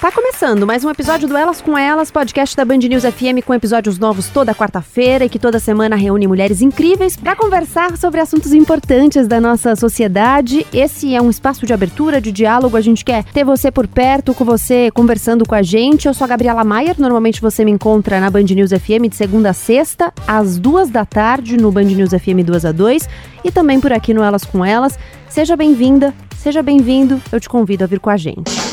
Tá começando mais um episódio do Elas com Elas, podcast da Band News FM com episódios novos toda quarta-feira e que toda semana reúne mulheres incríveis para conversar sobre assuntos importantes da nossa sociedade. Esse é um espaço de abertura, de diálogo. A gente quer ter você por perto, com você conversando com a gente. Eu sou a Gabriela Maier. Normalmente você me encontra na Band News FM de segunda a sexta, às duas da tarde, no Band News FM 2 a 2 e também por aqui no Elas com Elas. Seja bem-vinda, seja bem-vindo. Eu te convido a vir com a gente.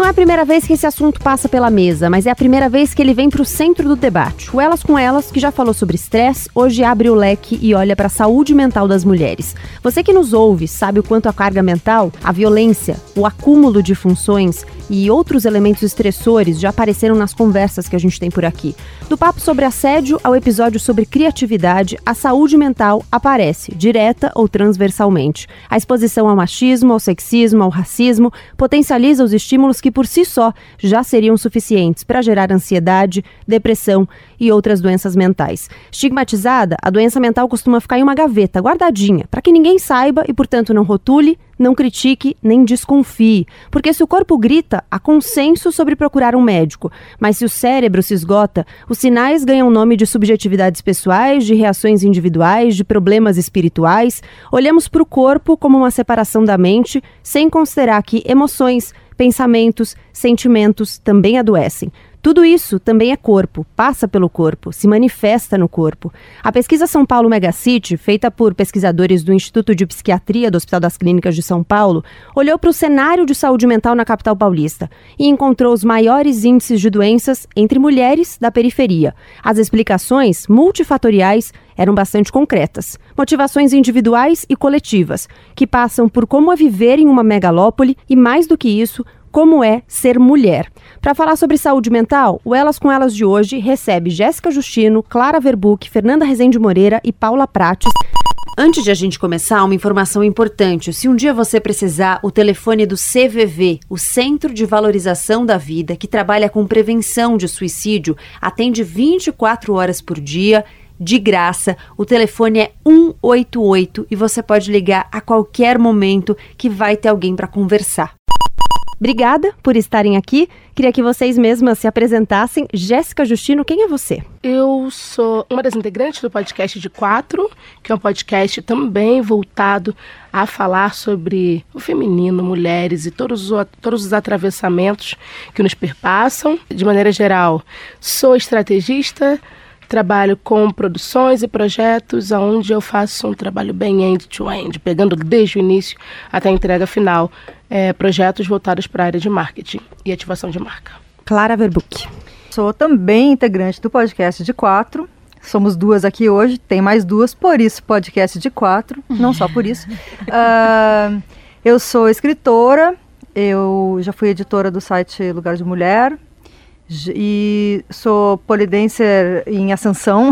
Não é a primeira vez que esse assunto passa pela mesa, mas é a primeira vez que ele vem para o centro do debate. O Elas com Elas, que já falou sobre estresse, hoje abre o leque e olha para a saúde mental das mulheres. Você que nos ouve sabe o quanto a carga mental, a violência, o acúmulo de funções e outros elementos estressores já apareceram nas conversas que a gente tem por aqui. Do papo sobre assédio ao episódio sobre criatividade, a saúde mental aparece, direta ou transversalmente. A exposição ao machismo, ao sexismo, ao racismo potencializa os estímulos que por si só já seriam suficientes para gerar ansiedade, depressão e outras doenças mentais. Estigmatizada, a doença mental costuma ficar em uma gaveta, guardadinha, para que ninguém saiba e, portanto, não rotule, não critique nem desconfie. Porque se o corpo grita, há consenso sobre procurar um médico. Mas se o cérebro se esgota, os sinais ganham nome de subjetividades pessoais, de reações individuais, de problemas espirituais. Olhamos para o corpo como uma separação da mente, sem considerar que emoções, pensamentos, sentimentos também adoecem. Tudo isso também é corpo, passa pelo corpo, se manifesta no corpo. A pesquisa São Paulo Megacity, feita por pesquisadores do Instituto de Psiquiatria do Hospital das Clínicas de São Paulo, olhou para o cenário de saúde mental na capital paulista e encontrou os maiores índices de doenças entre mulheres da periferia. As explicações, multifatoriais, eram bastante concretas. Motivações individuais e coletivas, que passam por como é viver em uma megalópole e, mais do que isso, como é ser mulher. Para falar sobre saúde mental, o Elas com Elas de hoje recebe Jéssica Justino, Clara Verbuck, Fernanda Rezende Moreira e Paula Prates. Antes de a gente começar, uma informação importante. Se um dia você precisar, o telefone do CVV, o Centro de Valorização da Vida, que trabalha com prevenção de suicídio, atende 24 horas por dia de graça. O telefone é 188 e você pode ligar a qualquer momento que vai ter alguém para conversar. Obrigada por estarem aqui. Queria que vocês mesmas se apresentassem. Jéssica Justino, quem é você? Eu sou uma das integrantes do podcast de Quatro, que é um podcast também voltado a falar sobre o feminino, mulheres e todos os, todos os atravessamentos que nos perpassam. De maneira geral, sou estrategista, trabalho com produções e projetos onde eu faço um trabalho bem end-to-end, pegando desde o início até a entrega final, é, projetos voltados para a área de marketing e ativação de marca. Clara Verbuck. Sou também integrante do podcast de quatro. Somos duas aqui hoje, tem mais duas, por isso podcast de quatro, não só por isso. Uh, eu sou escritora, eu já fui editora do site Lugar de Mulher, e sou polidenser em ascensão.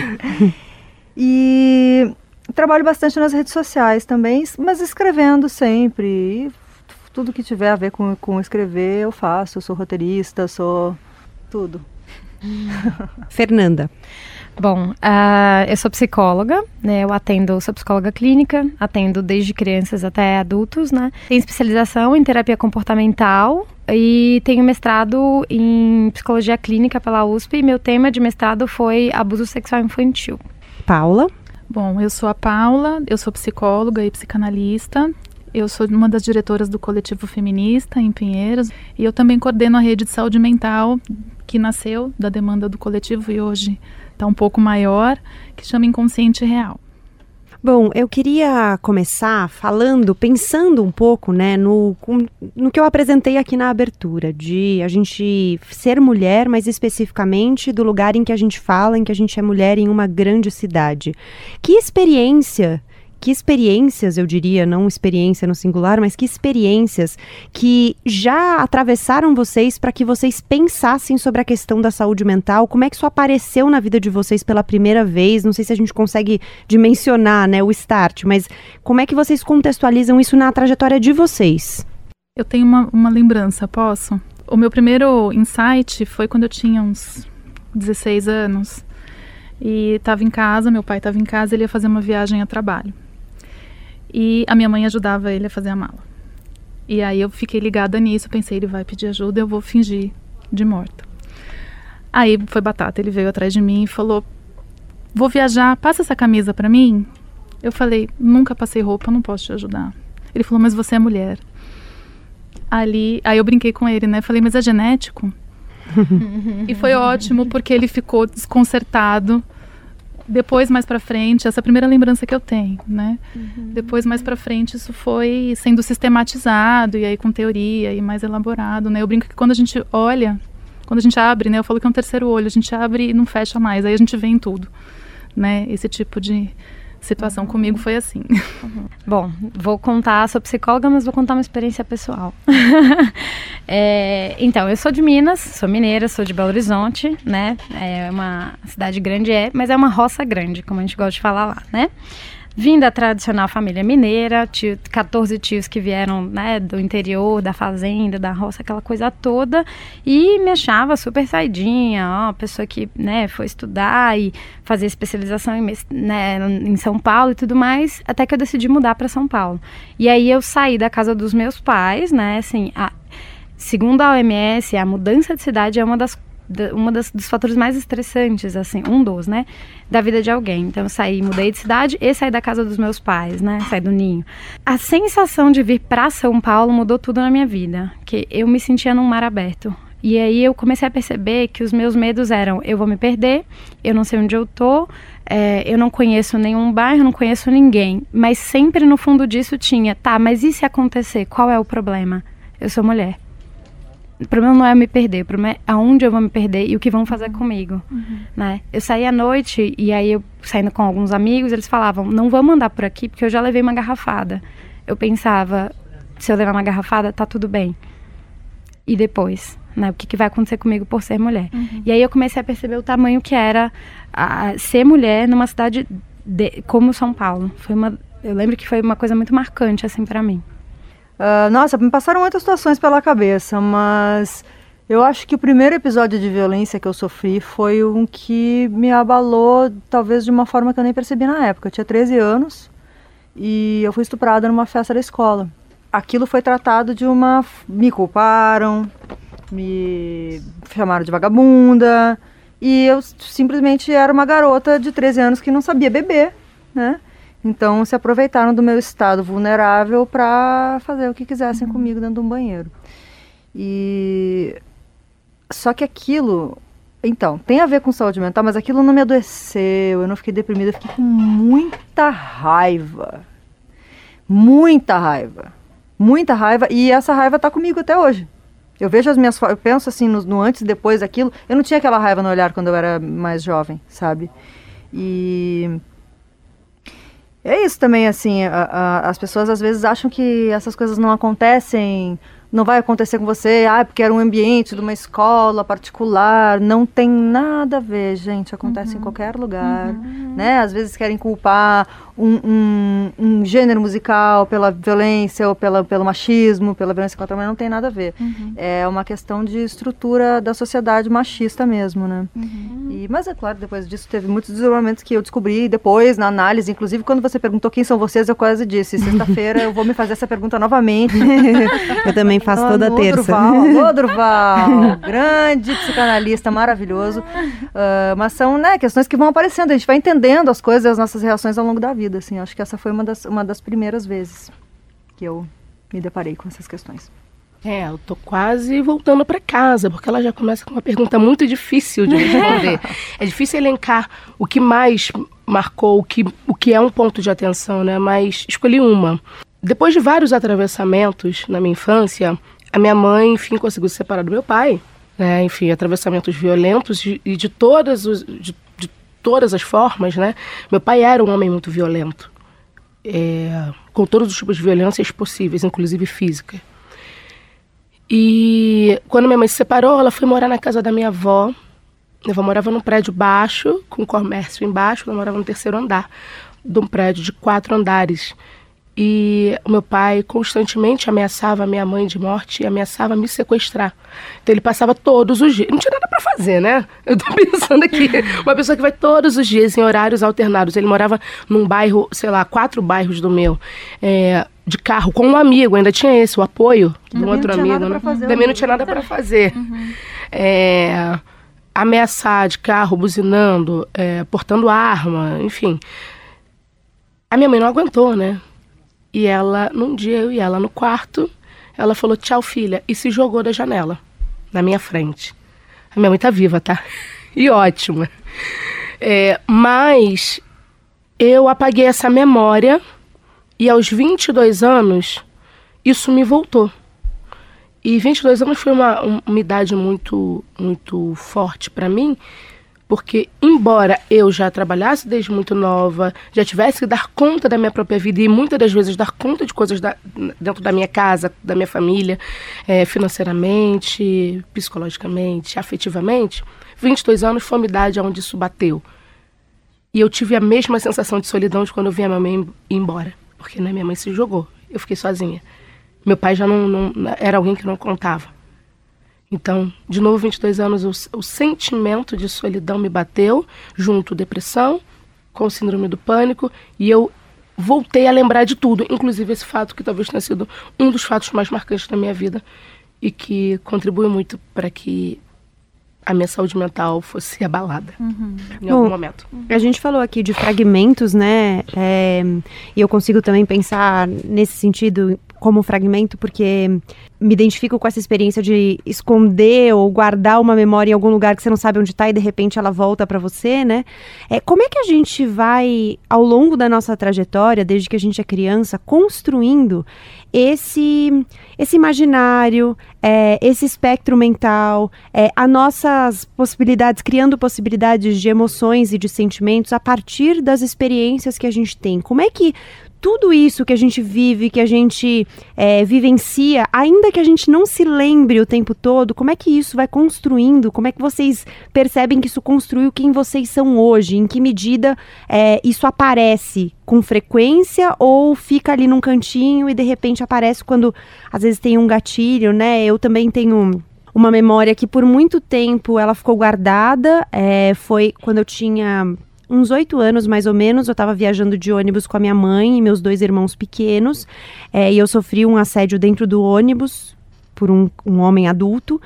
e trabalho bastante nas redes sociais também, mas escrevendo sempre. Tudo que tiver a ver com, com escrever, eu faço. Eu sou roteirista, sou tudo. Fernanda. Bom, uh, eu sou psicóloga, né? Eu atendo, sou psicóloga clínica, atendo desde crianças até adultos, né? Tenho especialização em terapia comportamental e tenho mestrado em psicologia clínica pela USP e meu tema de mestrado foi abuso sexual infantil. Paula? Bom, eu sou a Paula, eu sou psicóloga e psicanalista. Eu sou uma das diretoras do coletivo feminista em Pinheiros e eu também coordeno a rede de saúde mental que nasceu da demanda do coletivo e hoje está um pouco maior, que chama Inconsciente Real. Bom, eu queria começar falando, pensando um pouco, né, no, no que eu apresentei aqui na abertura, de a gente ser mulher, mas especificamente do lugar em que a gente fala, em que a gente é mulher em uma grande cidade. Que experiência que experiências, eu diria, não experiência no singular, mas que experiências que já atravessaram vocês para que vocês pensassem sobre a questão da saúde mental? Como é que isso apareceu na vida de vocês pela primeira vez? Não sei se a gente consegue dimensionar, né, o start, mas como é que vocês contextualizam isso na trajetória de vocês? Eu tenho uma, uma lembrança, posso? O meu primeiro insight foi quando eu tinha uns 16 anos e estava em casa, meu pai estava em casa, ele ia fazer uma viagem a trabalho. E a minha mãe ajudava ele a fazer a mala. E aí eu fiquei ligada nisso, pensei, ele vai pedir ajuda, eu vou fingir de morta. Aí foi batata, ele veio atrás de mim e falou: "Vou viajar, passa essa camisa para mim?" Eu falei: "Nunca passei roupa, não posso te ajudar." Ele falou: "Mas você é mulher." Ali, aí eu brinquei com ele, né? Falei: "Mas é genético?" e foi ótimo porque ele ficou desconcertado depois mais para frente essa é a primeira lembrança que eu tenho né? Uhum. depois mais para frente isso foi sendo sistematizado e aí com teoria e mais elaborado né? Eu brinco que quando a gente olha quando a gente abre né? Eu falo que é um terceiro olho a gente abre e não fecha mais aí a gente vê em tudo né? Esse tipo de situação uhum. comigo foi assim. Uhum. Bom, vou contar, sou psicóloga, mas vou contar uma experiência pessoal. é, então, eu sou de Minas, sou mineira, sou de Belo Horizonte, né? É uma cidade grande, é, mas é uma roça grande, como a gente gosta de falar lá, né? Vim da tradicional família mineira, tio, 14 tios que vieram né, do interior, da fazenda, da roça, aquela coisa toda, e me achava super saidinha, ó, pessoa que né, foi estudar e fazer especialização em, né, em São Paulo e tudo mais, até que eu decidi mudar para São Paulo. E aí eu saí da casa dos meus pais, né, assim, a, segundo a OMS, a mudança de cidade é uma das das, dos fatores mais estressantes, assim, um dos, né, da vida de alguém. Então eu saí, mudei de cidade e saí da casa dos meus pais, né, saí do ninho. A sensação de vir para São Paulo mudou tudo na minha vida, que eu me sentia num mar aberto. E aí eu comecei a perceber que os meus medos eram: eu vou me perder, eu não sei onde eu tô, é, eu não conheço nenhum bairro, não conheço ninguém. Mas sempre no fundo disso tinha: tá, mas e se acontecer? Qual é o problema? Eu sou mulher. O problema não é me perder, o problema é aonde eu vou me perder e o que vão fazer comigo, uhum. né? Eu saí à noite e aí eu saindo com alguns amigos, eles falavam: "Não vamos andar por aqui porque eu já levei uma garrafada". Eu pensava: se eu levar uma garrafada, tá tudo bem. E depois, né? O que, que vai acontecer comigo por ser mulher? Uhum. E aí eu comecei a perceber o tamanho que era a, ser mulher numa cidade de, como São Paulo. Foi uma, eu lembro que foi uma coisa muito marcante assim para mim. Uh, nossa, me passaram muitas situações pela cabeça, mas eu acho que o primeiro episódio de violência que eu sofri foi um que me abalou, talvez de uma forma que eu nem percebi na época. Eu tinha 13 anos e eu fui estuprada numa festa da escola. Aquilo foi tratado de uma. Me culparam, me chamaram de vagabunda e eu simplesmente era uma garota de 13 anos que não sabia beber, né? Então se aproveitaram do meu estado vulnerável para fazer o que quisessem uhum. comigo dentro de um banheiro. E só que aquilo, então, tem a ver com saúde mental, mas aquilo não me adoeceu, eu não fiquei deprimida, eu fiquei com muita raiva. Muita raiva. Muita raiva e essa raiva está comigo até hoje. Eu vejo as minhas eu penso assim no, no antes e depois daquilo. Eu não tinha aquela raiva no olhar quando eu era mais jovem, sabe? E é isso também, assim, a, a, as pessoas às vezes acham que essas coisas não acontecem não vai acontecer com você, ah, porque era um ambiente de uma escola particular. Não tem nada a ver, gente. Acontece uhum. em qualquer lugar, uhum. né? Às vezes querem culpar um, um, um, gênero musical pela violência ou pela, pelo machismo, pela violência contra a mulher, não tem nada a ver. Uhum. É uma questão de estrutura da sociedade machista mesmo, né? Uhum. E, mas é claro, depois disso teve muitos desenvolvimentos que eu descobri depois, na análise, inclusive quando você perguntou quem são vocês, eu quase disse, sexta-feira eu vou me fazer essa pergunta novamente. eu também faço toda alô, terça. Durval, alô, Durval, grande psicanalista, maravilhoso. Uh, mas são né, questões que vão aparecendo, a gente vai entendendo as coisas, as nossas reações ao longo da vida vida, assim. Acho que essa foi uma das, uma das primeiras vezes que eu me deparei com essas questões. É, eu tô quase voltando para casa, porque ela já começa com uma pergunta muito difícil de responder. é difícil elencar o que mais marcou, o que, o que é um ponto de atenção, né? Mas escolhi uma. Depois de vários atravessamentos na minha infância, a minha mãe, enfim, conseguiu se separar do meu pai. Né? Enfim, atravessamentos violentos e de, de todas os, de todas as formas, né? Meu pai era um homem muito violento, é, com todos os tipos de violências possíveis, inclusive física. E quando minha mãe se separou, ela foi morar na casa da minha avó. Minha avó morava num prédio baixo, com comércio embaixo, ela morava no terceiro andar de um prédio de quatro andares. E o meu pai constantemente ameaçava a minha mãe de morte e ameaçava me sequestrar. Então ele passava todos os dias. Não tinha nada para fazer, né? Eu tô pensando aqui. Uma pessoa que vai todos os dias em horários alternados. Ele morava num bairro, sei lá, quatro bairros do meu. É, de carro com um amigo, ainda tinha esse, o apoio de um outro amigo. Né? Também não tinha nada para fazer. Uhum. É, ameaçar de carro, buzinando, é, portando arma, enfim. A minha mãe não aguentou, né? E ela, num dia eu e ela no quarto, ela falou: "Tchau, filha", e se jogou da janela na minha frente. A minha mãe tá viva, tá? E ótima. É, mas eu apaguei essa memória e aos 22 anos isso me voltou. E 22 anos foi uma, uma idade muito muito forte para mim, porque, embora eu já trabalhasse desde muito nova, já tivesse que dar conta da minha própria vida e muitas das vezes dar conta de coisas da, dentro da minha casa, da minha família, é, financeiramente, psicologicamente, afetivamente, 22 anos foi uma idade onde isso bateu. E eu tive a mesma sensação de solidão de quando eu vi a minha mãe ir embora. Porque né, minha mãe se jogou, eu fiquei sozinha. Meu pai já não, não era alguém que não contava. Então, de novo, 22 anos, o, o sentimento de solidão me bateu, junto depressão, com síndrome do pânico, e eu voltei a lembrar de tudo, inclusive esse fato que talvez tenha sido um dos fatos mais marcantes da minha vida e que contribui muito para que a minha saúde mental fosse abalada uhum. em Bom, algum momento. A gente falou aqui de fragmentos, né? É, e eu consigo também pensar nesse sentido como fragmento, porque me identifico com essa experiência de esconder ou guardar uma memória em algum lugar que você não sabe onde está e de repente ela volta para você, né? É, como é que a gente vai, ao longo da nossa trajetória, desde que a gente é criança, construindo esse, esse imaginário, é, esse espectro mental, é, as nossas possibilidades, criando possibilidades de emoções e de sentimentos a partir das experiências que a gente tem? Como é que tudo isso que a gente vive, que a gente é, vivencia, ainda que a gente não se lembre o tempo todo, como é que isso vai construindo? Como é que vocês percebem que isso construiu quem vocês são hoje? Em que medida é, isso aparece com frequência ou fica ali num cantinho e de repente aparece quando às vezes tem um gatilho, né? Eu também tenho uma memória que por muito tempo ela ficou guardada. É, foi quando eu tinha uns oito anos mais ou menos, eu estava viajando de ônibus com a minha mãe e meus dois irmãos pequenos, é, e eu sofri um assédio dentro do ônibus por um, um homem adulto.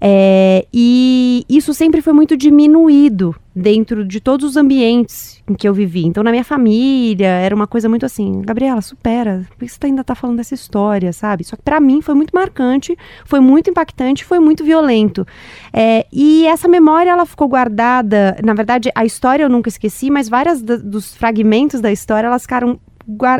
É, e isso sempre foi muito diminuído dentro de todos os ambientes em que eu vivi. Então, na minha família, era uma coisa muito assim: Gabriela, supera, por que você ainda está falando dessa história, sabe? Só que para mim foi muito marcante, foi muito impactante, foi muito violento. É, e essa memória, ela ficou guardada. Na verdade, a história eu nunca esqueci, mas várias dos fragmentos da história, elas ficaram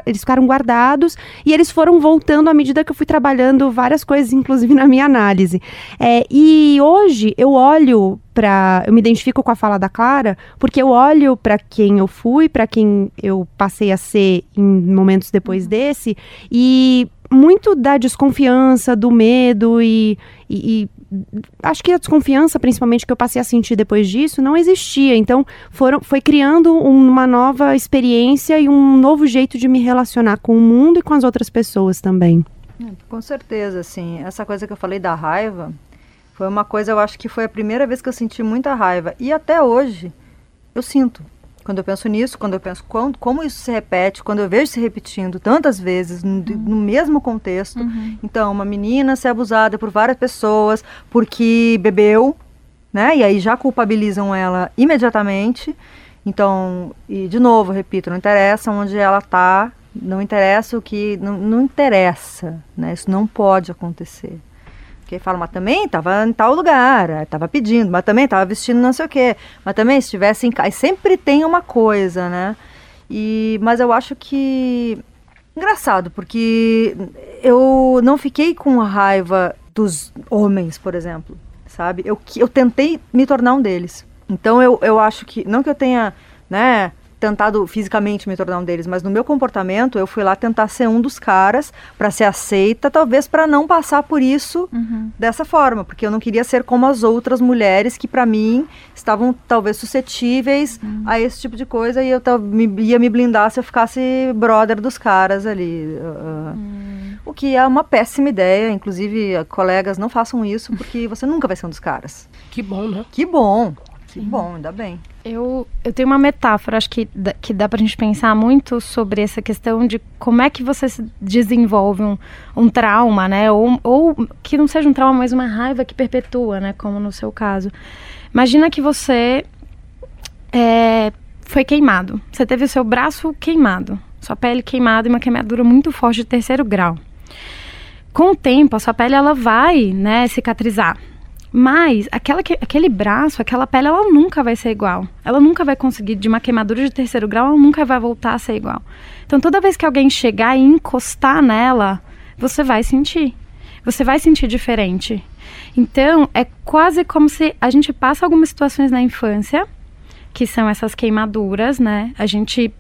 eles ficaram guardados e eles foram voltando à medida que eu fui trabalhando várias coisas, inclusive na minha análise. É, e hoje eu olho para eu me identifico com a fala da Clara, porque eu olho para quem eu fui, para quem eu passei a ser em momentos depois desse e muito da desconfiança, do medo e, e, e, acho que a desconfiança, principalmente que eu passei a sentir depois disso, não existia. Então foram, foi criando uma nova experiência e um novo jeito de me relacionar com o mundo e com as outras pessoas também. Com certeza, assim, essa coisa que eu falei da raiva foi uma coisa, eu acho que foi a primeira vez que eu senti muita raiva e até hoje eu sinto. Quando eu penso nisso, quando eu penso quando, como isso se repete, quando eu vejo se repetindo tantas vezes no, uhum. no mesmo contexto. Uhum. Então, uma menina ser abusada por várias pessoas porque bebeu, né? E aí já culpabilizam ela imediatamente. Então, e de novo, repito, não interessa onde ela está, não interessa o que. Não, não interessa, né? Isso não pode acontecer. Porque fala, mas também estava em tal lugar, estava pedindo, mas também estava vestindo não sei o quê, mas também se estivesse em casa. Sempre tem uma coisa, né? E, mas eu acho que. Engraçado, porque eu não fiquei com raiva dos homens, por exemplo, sabe? Eu, eu tentei me tornar um deles. Então eu, eu acho que. Não que eu tenha, né? Tentado fisicamente me tornar um deles, mas no meu comportamento eu fui lá tentar ser um dos caras para ser aceita, talvez para não passar por isso uhum. dessa forma, porque eu não queria ser como as outras mulheres que para mim estavam talvez suscetíveis uhum. a esse tipo de coisa e eu me, ia me blindar se eu ficasse brother dos caras ali. Uh, uhum. O que é uma péssima ideia, inclusive colegas não façam isso porque você nunca vai ser um dos caras. Que bom, né? Que bom. Que bom, ainda bem. Eu, eu tenho uma metáfora, acho que, que dá pra gente pensar muito sobre essa questão de como é que você desenvolve um, um trauma, né? Ou, ou que não seja um trauma, mas uma raiva que perpetua, né? Como no seu caso. Imagina que você é, foi queimado. Você teve o seu braço queimado, sua pele queimada e uma queimadura muito forte de terceiro grau. Com o tempo, a sua pele ela vai, né, cicatrizar. Mas aquela, aquele braço, aquela pele, ela nunca vai ser igual. Ela nunca vai conseguir, de uma queimadura de terceiro grau, ela nunca vai voltar a ser igual. Então, toda vez que alguém chegar e encostar nela, você vai sentir. Você vai sentir diferente. Então, é quase como se a gente passa algumas situações na infância que são essas queimaduras, né? A gente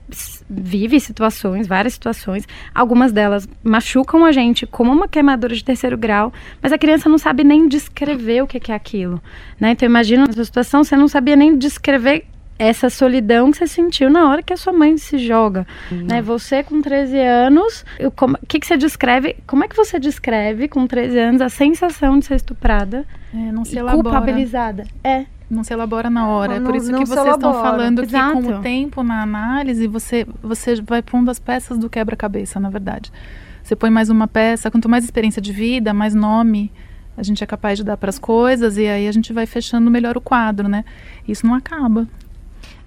vive situações, várias situações, algumas delas machucam a gente como uma queimadura de terceiro grau, mas a criança não sabe nem descrever o que é aquilo, né? Então imagina essa situação, você não sabia nem descrever essa solidão que você sentiu na hora que a sua mãe se joga, hum. né? Você com 13 anos, o que, que você descreve? Como é que você descreve com 13 anos a sensação de ser estuprada? É, não se elabora. Culpabilizada. É não se elabora na hora. Não, é por isso que vocês estão falando Exato. que com o tempo na análise você, você vai pondo as peças do quebra-cabeça, na verdade. Você põe mais uma peça, quanto mais experiência de vida, mais nome a gente é capaz de dar para as coisas e aí a gente vai fechando melhor o quadro, né? Isso não acaba.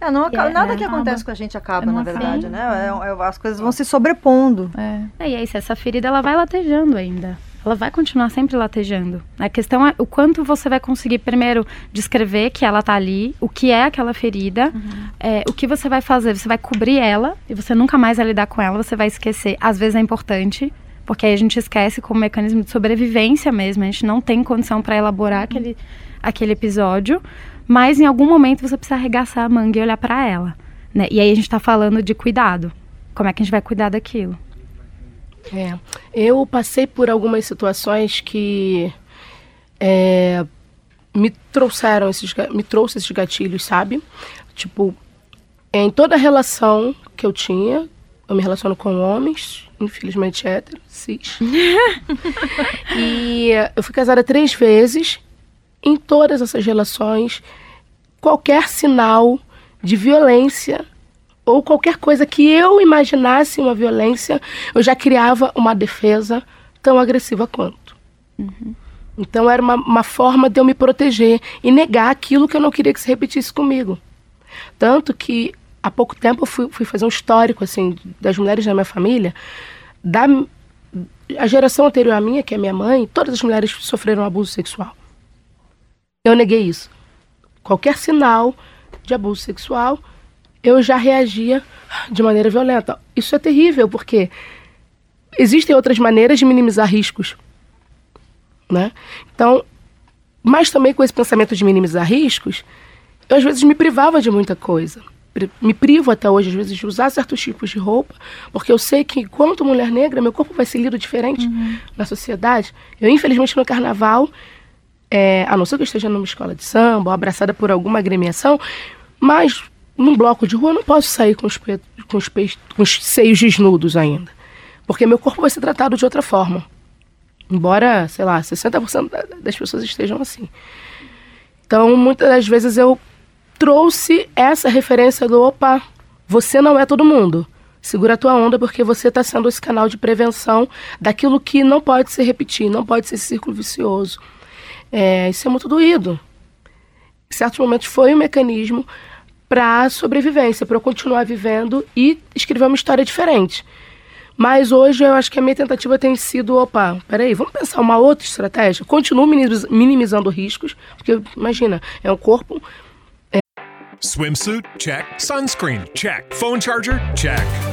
É, não acaba, é, nada é, que acaba. acontece com a gente acaba, na verdade, né? É, é, as coisas vão se sobrepondo. É. e aí, se essa ferida ela vai latejando ainda ela vai continuar sempre latejando. A questão é o quanto você vai conseguir primeiro descrever que ela está ali, o que é aquela ferida, uhum. é, o que você vai fazer. Você vai cobrir ela e você nunca mais vai lidar com ela, você vai esquecer. Às vezes é importante, porque aí a gente esquece como mecanismo de sobrevivência mesmo. A gente não tem condição para elaborar uhum. aquele, aquele episódio, mas em algum momento você precisa arregaçar a manga e olhar para ela. Né? E aí a gente está falando de cuidado. Como é que a gente vai cuidar daquilo? É, eu passei por algumas situações que é, me trouxeram esses, me trouxe esses gatilhos, sabe? Tipo, em toda relação que eu tinha, eu me relaciono com homens, infelizmente hétero, cis. e eu fui casada três vezes. Em todas essas relações, qualquer sinal de violência ou qualquer coisa que eu imaginasse uma violência, eu já criava uma defesa tão agressiva quanto. Uhum. Então era uma, uma, forma de eu me proteger e negar aquilo que eu não queria que se repetisse comigo. Tanto que há pouco tempo eu fui, fui fazer um histórico assim das mulheres da minha família, da a geração anterior à minha, que é minha mãe, todas as mulheres sofreram abuso sexual. Eu neguei isso. Qualquer sinal de abuso sexual, eu já reagia de maneira violenta. Isso é terrível, porque existem outras maneiras de minimizar riscos. Né? Então, mas também com esse pensamento de minimizar riscos, eu às vezes me privava de muita coisa. Me privo até hoje, às vezes, de usar certos tipos de roupa, porque eu sei que, enquanto mulher negra, meu corpo vai ser lido diferente uhum. na sociedade. Eu, infelizmente, no carnaval, é, a não ser que eu esteja numa escola de samba, ou abraçada por alguma agremiação, mas num bloco de rua não posso sair com os, com os, com os seios desnudos ainda. Porque meu corpo vai ser tratado de outra forma. Embora, sei lá, 60% das pessoas estejam assim. Então, muitas das vezes eu trouxe essa referência do opa, você não é todo mundo. Segura a tua onda porque você está sendo esse canal de prevenção daquilo que não pode se repetir, não pode ser círculo vicioso. É, isso é muito doído. Em certos momentos foi um mecanismo para sobrevivência, para eu continuar vivendo e escrever uma história diferente. Mas hoje eu acho que a minha tentativa tem sido, opa, peraí, vamos pensar uma outra estratégia. Continuo minimizando riscos, porque imagina, é um corpo. É... Swimsuit? Check. Sunscreen? Check. Phone charger? Check.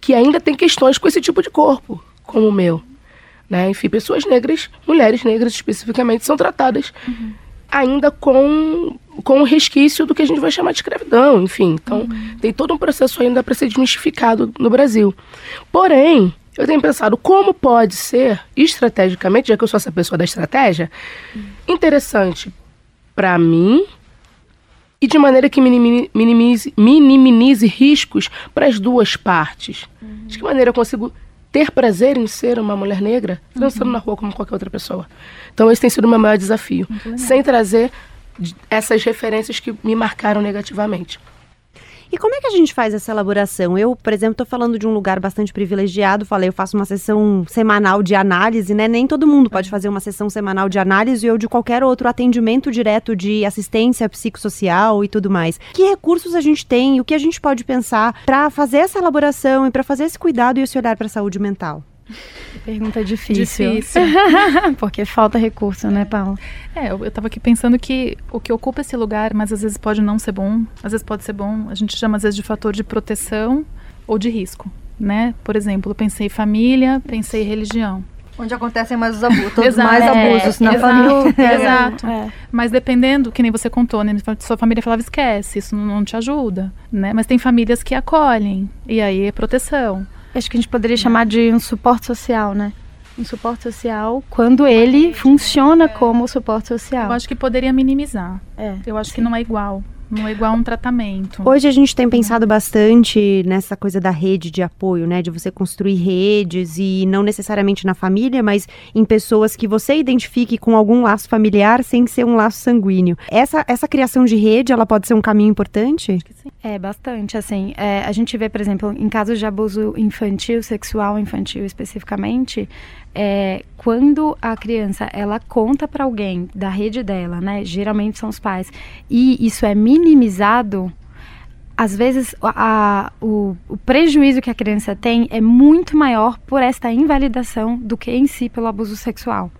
que ainda tem questões com esse tipo de corpo, como o meu. Né? Enfim, pessoas negras, mulheres negras especificamente, são tratadas uhum ainda com, com o resquício do que a gente vai chamar de escravidão, enfim. Então, uhum. tem todo um processo ainda para ser desmistificado no Brasil. Porém, eu tenho pensado como pode ser, estrategicamente, já que eu sou essa pessoa da estratégia, uhum. interessante para mim e de maneira que minimize, minimize riscos para as duas partes. Uhum. De que maneira eu consigo ter prazer em ser uma mulher negra, dançando uhum. na rua como qualquer outra pessoa. Então esse tem sido o meu maior desafio, sem trazer essas referências que me marcaram negativamente. E como é que a gente faz essa elaboração? Eu, por exemplo, estou falando de um lugar bastante privilegiado. Falei, eu faço uma sessão semanal de análise, né? Nem todo mundo pode fazer uma sessão semanal de análise ou de qualquer outro atendimento direto de assistência psicossocial e tudo mais. Que recursos a gente tem? O que a gente pode pensar para fazer essa elaboração e para fazer esse cuidado e esse olhar para a saúde mental? Pergunta difícil. Difícil. Porque falta recurso, né, Paulo? É, eu, estava aqui pensando que o que ocupa esse lugar, mas às vezes pode não ser bom, às vezes pode ser bom, a gente chama às vezes de fator de proteção ou de risco, né? Por exemplo, pensei família, pensei religião. Onde acontecem mais os abusos, todos mais abusos é, na exato, família. Exato. É. Mas dependendo, que nem você contou, né? Sua família falava, esquece, isso não, não te ajuda, né? Mas tem famílias que acolhem, e aí é proteção. Acho que a gente poderia chamar de um suporte social, né? Um suporte social quando ele funciona como suporte social. Eu acho que poderia minimizar. É, eu acho sim. que não é igual. Não é igual um tratamento. Hoje a gente tem pensado bastante nessa coisa da rede de apoio, né? De você construir redes e não necessariamente na família, mas em pessoas que você identifique com algum laço familiar sem ser um laço sanguíneo. Essa, essa criação de rede, ela pode ser um caminho importante? Acho que sim. É, bastante. Assim, é, a gente vê, por exemplo, em casos de abuso infantil, sexual infantil especificamente, é, quando a criança ela conta para alguém da rede dela, né? Geralmente são os pais, e isso é minimizado. Às vezes a, a, o, o prejuízo que a criança tem é muito maior por esta invalidação do que em si pelo abuso sexual.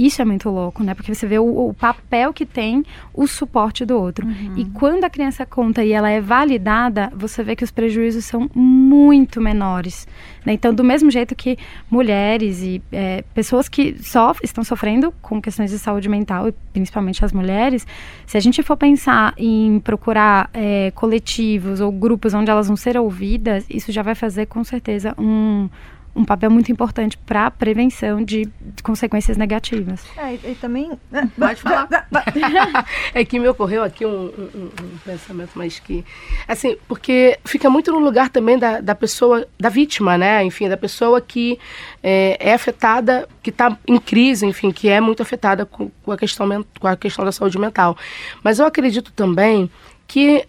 Isso é muito louco, né? Porque você vê o, o papel que tem o suporte do outro. Uhum. E quando a criança conta e ela é validada, você vê que os prejuízos são muito menores. Né? Então, do mesmo jeito que mulheres e é, pessoas que sof estão sofrendo com questões de saúde mental, e principalmente as mulheres, se a gente for pensar em procurar é, coletivos ou grupos onde elas vão ser ouvidas, isso já vai fazer com certeza um um papel muito importante para a prevenção de consequências negativas. É, e, e também. Pode falar. é que me ocorreu aqui um, um, um, pensamento, mas que. Assim, porque fica muito no lugar também da, da pessoa, da vítima, né? Enfim, da pessoa que é, é afetada, que está em crise, enfim, que é muito afetada com, com, a questão, com a questão da saúde mental. Mas eu acredito também que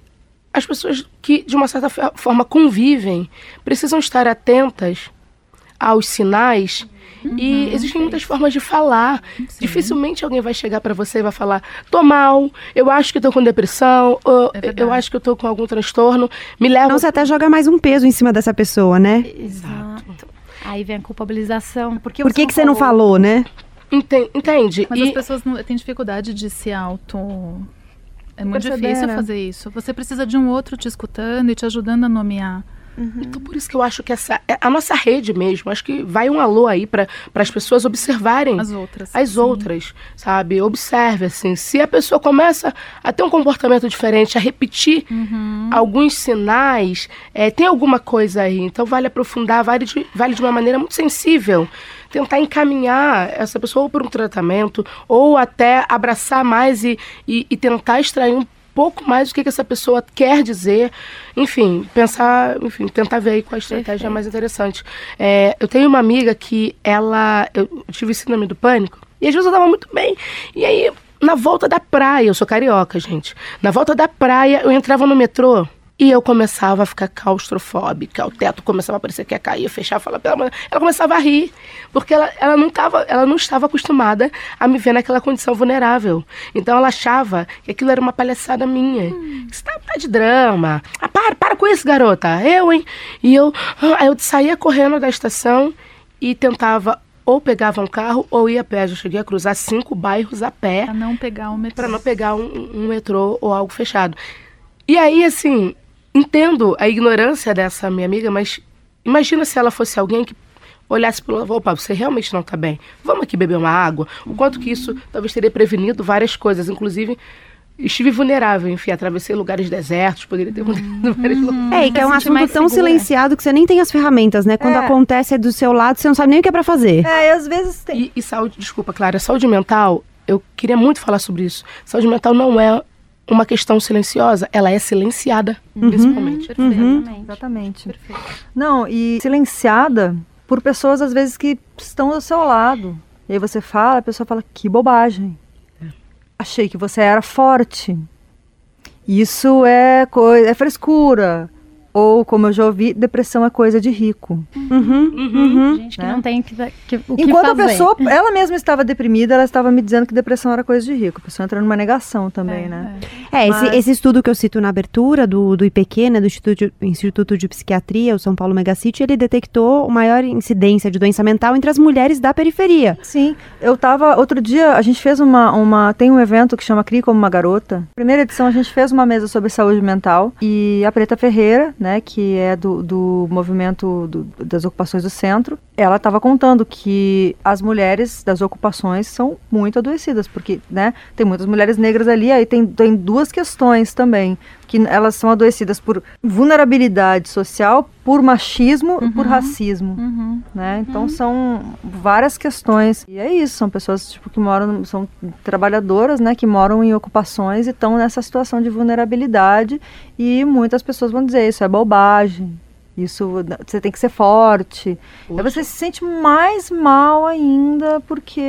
as pessoas que, de uma certa forma, convivem precisam estar atentas aos sinais. Uhum, e existem muitas formas de falar. Sim. Dificilmente alguém vai chegar para você e vai falar: tô mal, eu acho que tô com depressão, é eu acho que eu tô com algum transtorno. Me leva. Então você até joga mais um peso em cima dessa pessoa, né? Exato. Aí vem a culpabilização. Porque Por que, que você não falou, né? Entende? Mas e... as pessoas não, têm dificuldade de se auto. É muito difícil fazer isso. Você precisa de um outro te escutando e te ajudando a nomear. Uhum. Então, por isso que eu acho que essa é a nossa rede mesmo. Acho que vai um alô aí para as pessoas observarem as outras. As sim. outras, sabe? Observe, assim. Se a pessoa começa a ter um comportamento diferente, a repetir uhum. alguns sinais, é, tem alguma coisa aí. Então, vale aprofundar, vale de, vale de uma maneira muito sensível tentar encaminhar essa pessoa para um tratamento ou até abraçar mais e, e, e tentar extrair um pouco mais o que, que essa pessoa quer dizer. Enfim, pensar, enfim, tentar ver aí qual a estratégia Perfeito. mais interessante. É, eu tenho uma amiga que ela. Eu tive síndrome do pânico, e às vezes eu tava muito bem. E aí, na volta da praia, eu sou carioca, gente. Na volta da praia, eu entrava no metrô. E eu começava a ficar claustrofóbica, o teto começava a parecer que ia cair, eu fechava, falava pela mãe. Ela começava a rir, porque ela, ela, não tava, ela não estava acostumada a me ver naquela condição vulnerável. Então ela achava que aquilo era uma palhaçada minha. Hum. Isso tá, tá, de drama. Ah, para, para com isso, garota. Eu, hein? E eu, ah, eu saía correndo da estação e tentava ou pegava um carro ou ia a pé. Eu cheguei a cruzar cinco bairros a pé. Para não pegar um metrô. Para não pegar um, um metrô ou algo fechado. E aí, assim, entendo a ignorância dessa minha amiga, mas imagina se ela fosse alguém que olhasse para o opa, você realmente não está bem, vamos aqui beber uma água. O quanto que isso talvez teria prevenido várias coisas, inclusive estive vulnerável, enfim, atravessei lugares desertos, poderia ter mudado uhum. vários lugares. É, e que é um assunto tão segura. silenciado que você nem tem as ferramentas, né? Quando é. acontece é do seu lado, você não sabe nem o que é para fazer. É, e às vezes tem. E, e saúde, desculpa, Clara, saúde mental, eu queria muito falar sobre isso. Saúde mental não é uma questão silenciosa, ela é silenciada, uhum. principalmente. Uhum. Exatamente. Perfeito. Não, e silenciada por pessoas, às vezes, que estão ao seu lado. E aí você fala, a pessoa fala, que bobagem. É. Achei que você era forte. Isso é, coisa, é frescura. Ou, como eu já ouvi, depressão é coisa de rico. Uhum, uhum, uhum. Gente que né? não tem que, que, o que Enquanto fazer. a pessoa, ela mesma estava deprimida, ela estava me dizendo que depressão era coisa de rico. A pessoa entra numa negação também, é, né? É, é Mas... esse, esse, estudo que eu cito na abertura do, do IPQ, né, do Instituto, Instituto de Psiquiatria, o São Paulo Megacity, ele detectou maior incidência de doença mental entre as mulheres da periferia. Sim, eu estava, outro dia, a gente fez uma, uma, tem um evento que chama Crie Como Uma Garota. Primeira edição, a gente fez uma mesa sobre saúde mental e a Preta Ferreira, né, que é do, do movimento do, das ocupações do centro, ela estava contando que as mulheres das ocupações são muito adoecidas, porque né, tem muitas mulheres negras ali, aí tem, tem duas questões também que elas são adoecidas por vulnerabilidade social, por machismo uhum. e por uhum. racismo, uhum. né? Então uhum. são várias questões e é isso, são pessoas tipo que moram, são trabalhadoras, né, que moram em ocupações e estão nessa situação de vulnerabilidade e muitas pessoas vão dizer isso é bobagem, isso você tem que ser forte. Aí você se sente mais mal ainda porque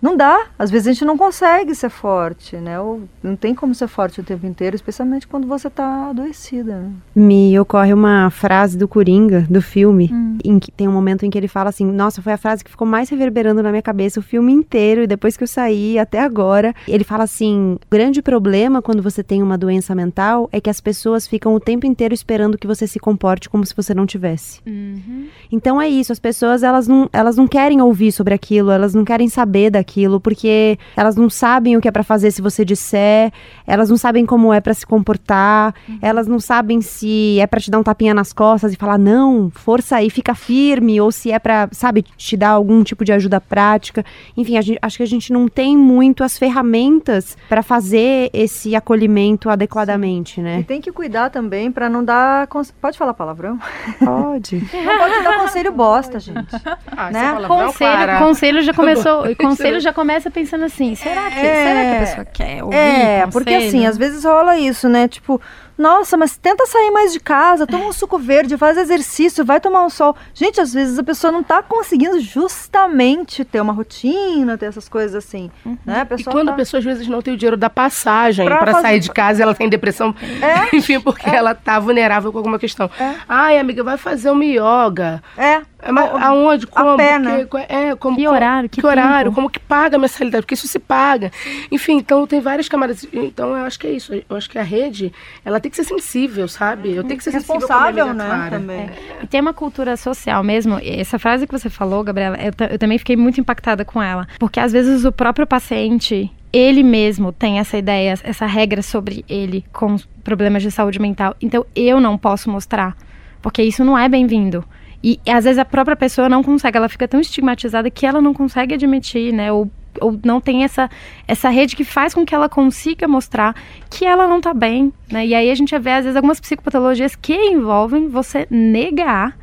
não dá. Às vezes a gente não consegue ser forte, né? Ou não tem como ser forte o tempo inteiro, especialmente quando você está adoecida. Né? Me ocorre uma frase do Coringa, do filme, hum. em que tem um momento em que ele fala assim: Nossa, foi a frase que ficou mais reverberando na minha cabeça o filme inteiro e depois que eu saí até agora. Ele fala assim: o grande problema quando você tem uma doença mental é que as pessoas ficam o tempo inteiro esperando que você se comporte como se você não tivesse. Uhum. Então é isso, as pessoas elas não, elas não querem ouvir sobre aquilo, elas não querem saber daquilo, porque elas não sabem o que é para fazer se você disser, elas não sabem como é para se comportar, uhum. elas não sabem se é para te dar um tapinha nas costas e falar não, força aí, fica firme, ou se é para, sabe, te dar algum tipo de ajuda prática. Enfim, gente, acho que a gente não tem muito as ferramentas para fazer esse acolhimento adequadamente, né? E tem que cuidar também para não dar Pode falar palavrão? Pode. Não pode dar conselho bosta, gente. Ah, Né? é palavrão, Conselho, Clara. conselho já começou. conselho já começa pensando assim: será que, É. será que a pessoa quer ouvir? É, porque assim, às vezes rola isso, né? Tipo, nossa, mas tenta sair mais de casa, toma um suco verde, faz exercício, vai tomar um sol. Gente, às vezes a pessoa não tá conseguindo justamente ter uma rotina, ter essas coisas assim, né? A E quando tá... a pessoa às vezes não tem o dinheiro da passagem Pra pra, fazer- sair de casa, ela tem depressão, É. enfim, porque ela tá vulnerável com alguma questão. É. Ai, amiga, vai fazer uma yoga. É, É, mas aonde? Como? pé, Porque- né? co- é, como, Que horário? Que Que, horário? Como que paga a mensalidade? Porque isso se paga. Enfim, então tem várias camadas. Então eu acho que é isso. Eu acho que a rede, ela tem que ser sensível, sabe? Eu tenho que ser sensível a responsável, amiga né? Também. E tem uma cultura social mesmo. Essa frase que você falou, Gabriela, eu, eu também fiquei muito impactada com ela. Porque às vezes o próprio paciente, ele mesmo tem essa ideia, essa regra sobre ele com problemas de saúde mental. Então eu não posso mostrar. Porque isso não é bem-vindo. E às vezes a própria pessoa não consegue, ela fica tão estigmatizada que ela não consegue admitir, né? Ou, ou não tem essa, essa rede que faz com que ela consiga mostrar que ela não tá bem, né? E aí a gente vê, às vezes, algumas psicopatologias que envolvem você negar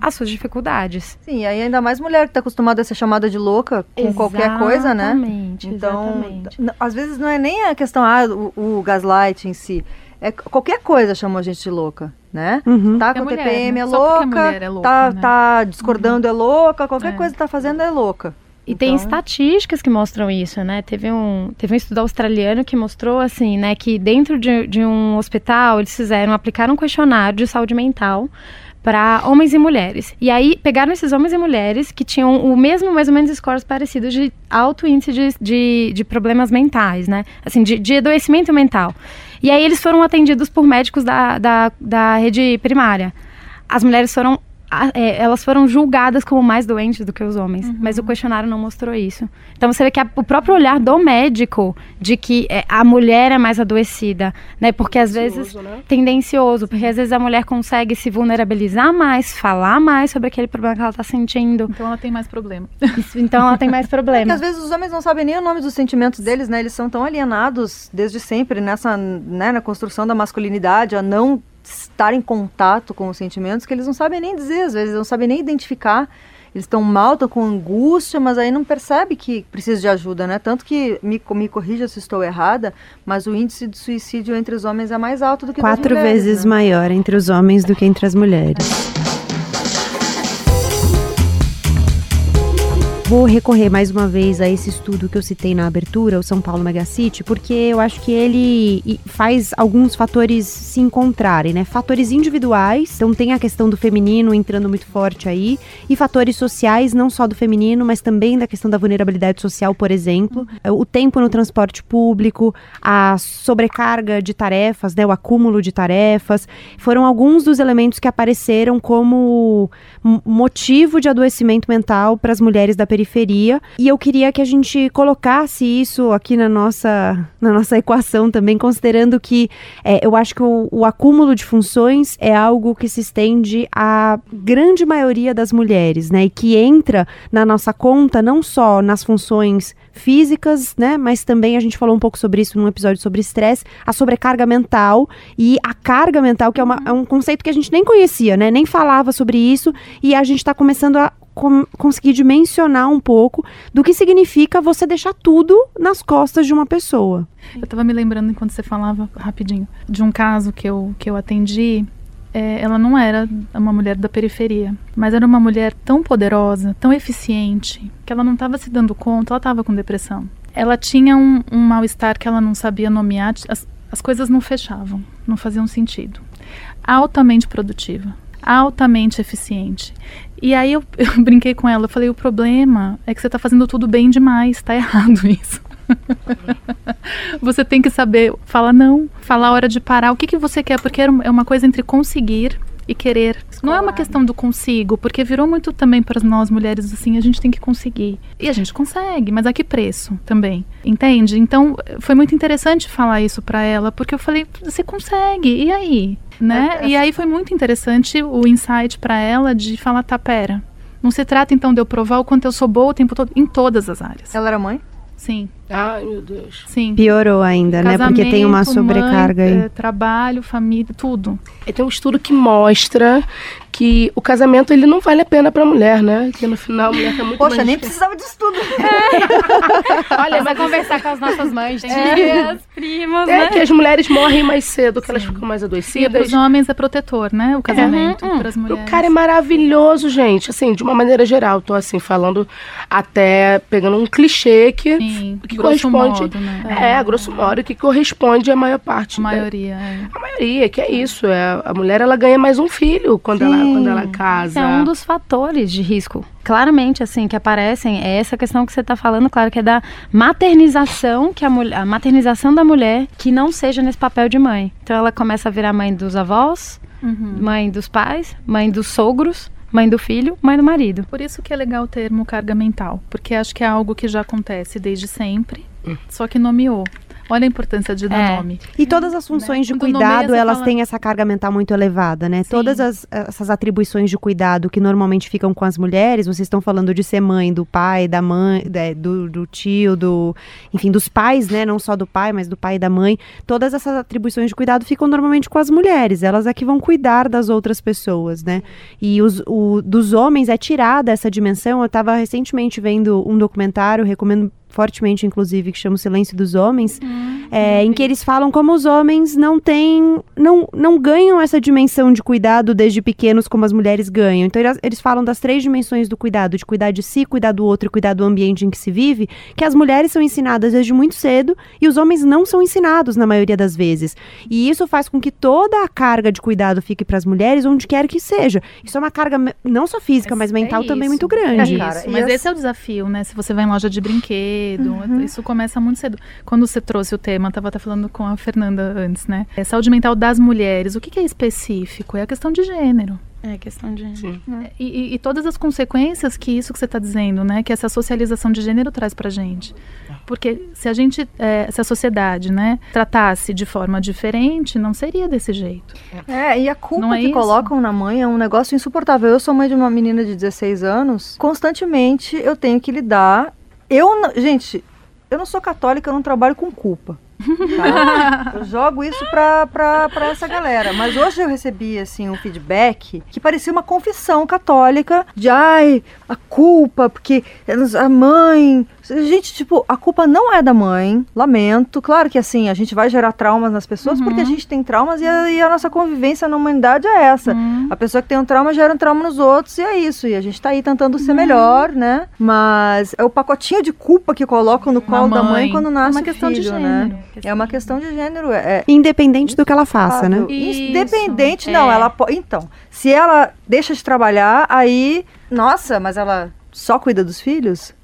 as suas dificuldades. Sim, e aí ainda mais mulher que tá acostumada a ser chamada de louca com qualquer coisa, né? Exatamente, Então, exatamente. às vezes não é nem a questão, ah, o, o gaslight em si. É qualquer coisa chama a gente de louca, né? Uhum. Tá É com mulher, TPM né? é porque louca, é louca, tá, né? tá discordando é louca, qualquer É. coisa que tá fazendo é louca. E tem Então- estatísticas que mostram isso, né? Teve um, teve um estudo australiano que mostrou, assim, né, que dentro de, de um hospital eles fizeram, aplicaram um questionário de saúde mental para homens e mulheres. E aí pegaram esses homens e mulheres que tinham o mesmo, mais ou menos, scores parecidos de alto índice de, de, de problemas mentais, né? Assim, de, de adoecimento mental. E aí eles foram atendidos por médicos da, da, da rede primária. As mulheres foram a- é, elas foram julgadas como mais doentes do que os homens, mas o questionário não mostrou isso. Então você vê que a- o próprio olhar do médico de que é, a mulher é mais adoecida, né? Porque às vezes né? tendencioso, porque às vezes a mulher consegue se vulnerabilizar mais, falar mais sobre aquele problema que ela está sentindo. Então ela tem mais problema. Isso- então ela tem mais Porque problema. às vezes os homens não sabem nem o nome dos sentimentos deles, né? Eles são tão alienados desde sempre nessa, né, na construção da masculinidade, a não estar em contato com os sentimentos, que eles não sabem nem dizer, às vezes não sabem nem identificar. Eles estão mal, estão com angústia, mas aí não percebe que precisa de ajuda, né? Tanto que, me, me corrija se estou errada, mas o índice de suicídio entre os homens é mais alto do que das Quatro mulheres, vezes né? maior entre os homens do que entre as mulheres. Vou recorrer mais uma vez a esse estudo que eu citei na abertura, o São Paulo Megacity, porque eu acho que ele faz alguns fatores se encontrarem, né? Fatores individuais, então tem a questão do feminino entrando muito forte aí, e fatores sociais, não só do feminino, mas também da questão da vulnerabilidade social, por exemplo. O tempo no transporte público, a sobrecarga de tarefas, né? O acúmulo de tarefas, foram alguns dos elementos que apareceram como motivo de adoecimento mental para as mulheres da periferia. E eu queria que a gente colocasse isso aqui na nossa, na nossa equação também, considerando que é, eu acho que o, o acúmulo de funções é algo que se estende à grande maioria das mulheres, né? E que entra na nossa conta não só nas funções físicas, né? Mas também a gente falou um pouco sobre isso num episódio sobre estresse, a sobrecarga mental e a carga mental, que é, uma- é um conceito que a gente nem conhecia, né? Nem falava sobre isso e a gente está começando a com- conseguir dimensionar um pouco do que significa você deixar tudo nas costas de uma pessoa. Eu tava me lembrando enquanto você falava rapidinho de um caso que eu, que eu atendi. É, ela não era uma mulher da periferia, mas era uma mulher tão poderosa, tão eficiente, que ela não estava se dando conta, ela estava com depressão. Ela tinha um, um mal-estar que ela não sabia nomear, as, as coisas não fechavam, não faziam sentido. Altamente produtiva, altamente eficiente. E aí eu, eu brinquei com ela, eu falei, o problema é que você está fazendo tudo bem demais, está errado isso. você tem que saber falar não, falar a hora de parar, o que, que você quer, porque é uma coisa entre conseguir e querer. Não é uma questão do consigo, porque virou muito também para nós mulheres assim, a gente tem que conseguir. E a gente consegue, mas a que preço também, entende? Então, foi muito interessante falar isso para ela, porque eu falei, você consegue, e aí? Né? E aí foi muito interessante o insight para ela de falar, tá, pera, não se trata então de eu provar o quanto eu sou boa o tempo todo, em todas as áreas. Ela era mãe? Sim, Ai, meu Deus. sim. Piorou ainda, né? Porque tem uma Casamento, sobrecarga mãe, aí. eh, trabalho, família, tudo. E tem um estudo que mostra que o casamento ele não vale a pena pra mulher, né? Que no final a mulher tá muito Poxa, mais nem difícil. precisava disso tudo. Olha, Vai conversar com as nossas mães, tias, primos, é né? que as mulheres morrem mais cedo, que elas Sim. ficam mais E adoecidas. para os homens é protetor, né? O casamento. Uhum, Para as O mulheres. cara é maravilhoso, gente. Assim, de uma maneira geral. Tô assim, falando até pegando um clichê que, Sim, que grosso corresponde. modo, né? É, a grosso modo, que corresponde à maior parte. A da- maioria. é. A maioria, que é isso. É, a mulher ela ganha mais um filho quando, ela, Sim. Quando ela casa. Esse é um dos fatores de risco. Claramente, assim, que aparecem, é essa questão que você está falando, claro, que é da maternização, que a, mulher, a maternização da mulher que não seja nesse papel de mãe. Então ela começa a virar mãe dos avós, Uhum. mãe dos pais, mãe dos sogros, mãe do filho, mãe do marido. Por isso que é legal o termo carga mental, porque acho que é algo que já acontece desde sempre, só que nomeou. Olha a importância de dar É. nome. E todas as funções de Quando cuidado, elas fala- têm essa carga mental muito elevada, né? Sim. Todas as- essas atribuições de cuidado que normalmente ficam com as mulheres, vocês estão falando de ser mãe do pai, da mãe, da- do, do tio, do, enfim, dos pais, né? Não só do pai, mas do pai e da mãe. Todas essas atribuições de cuidado ficam normalmente com as mulheres. Elas é que vão cuidar das outras pessoas, né? E os, o, dos homens é tirada essa dimensão. Eu estava recentemente vendo um documentário, recomendo fortemente, inclusive, que chama O Silêncio dos Homens, é, em que eles falam como os homens não têm, não, não ganham essa dimensão de cuidado desde pequenos como as mulheres ganham. Então eles, eles falam das três dimensões do cuidado, de cuidar de si, cuidar do outro e cuidar do ambiente em que se vive, que as mulheres são ensinadas desde muito cedo e os homens não são ensinados na maioria das vezes. E isso faz com que toda a carga de cuidado fique para as mulheres, onde quer que seja. Isso é uma carga não só física, mas, Mas é mental também isso. muito É, grande. cara, e Mas as- esse é o desafio, né? Se você vai em loja de brinquedo, isso começa muito cedo. Quando você trouxe o tema, estava até falando com a Fernanda antes, né? É saúde mental das mulheres. O que, que é específico? É a questão de gênero. É questão de. E, e- e todas as consequências que isso que você está dizendo, né? Que essa socialização de gênero traz pra gente. Porque se a gente, é, se a sociedade, né, tratasse de forma diferente, não seria desse jeito. É, e a culpa é que isso? colocam na mãe é um negócio insuportável. Eu sou mãe de uma menina de 16 anos, constantemente eu tenho que lidar. Eu, não- gente, eu não sou católica, eu não trabalho com culpa. Tá? Eu jogo isso pra, pra, pra essa galera. Mas hoje eu recebi, assim, um feedback que parecia uma confissão católica de, ai, a culpa, porque a mãe... Gente, tipo, a culpa não é da mãe, lamento. Claro que, assim, a gente vai gerar traumas nas pessoas porque a gente tem traumas e a, e a nossa convivência na humanidade é essa. A pessoa que tem um trauma gera um trauma nos outros e é isso. E a gente tá aí tentando ser melhor, né? Mas é o pacotinho de culpa que colocam no colo da mãe quando nasce é uma questão de filho, gênero. né? É uma questão de gênero. É, Independente do que ela faça, né? Isso, Independente, não. é. Ela po- Então, se ela deixa de trabalhar, aí. Nossa, mas ela só cuida dos filhos?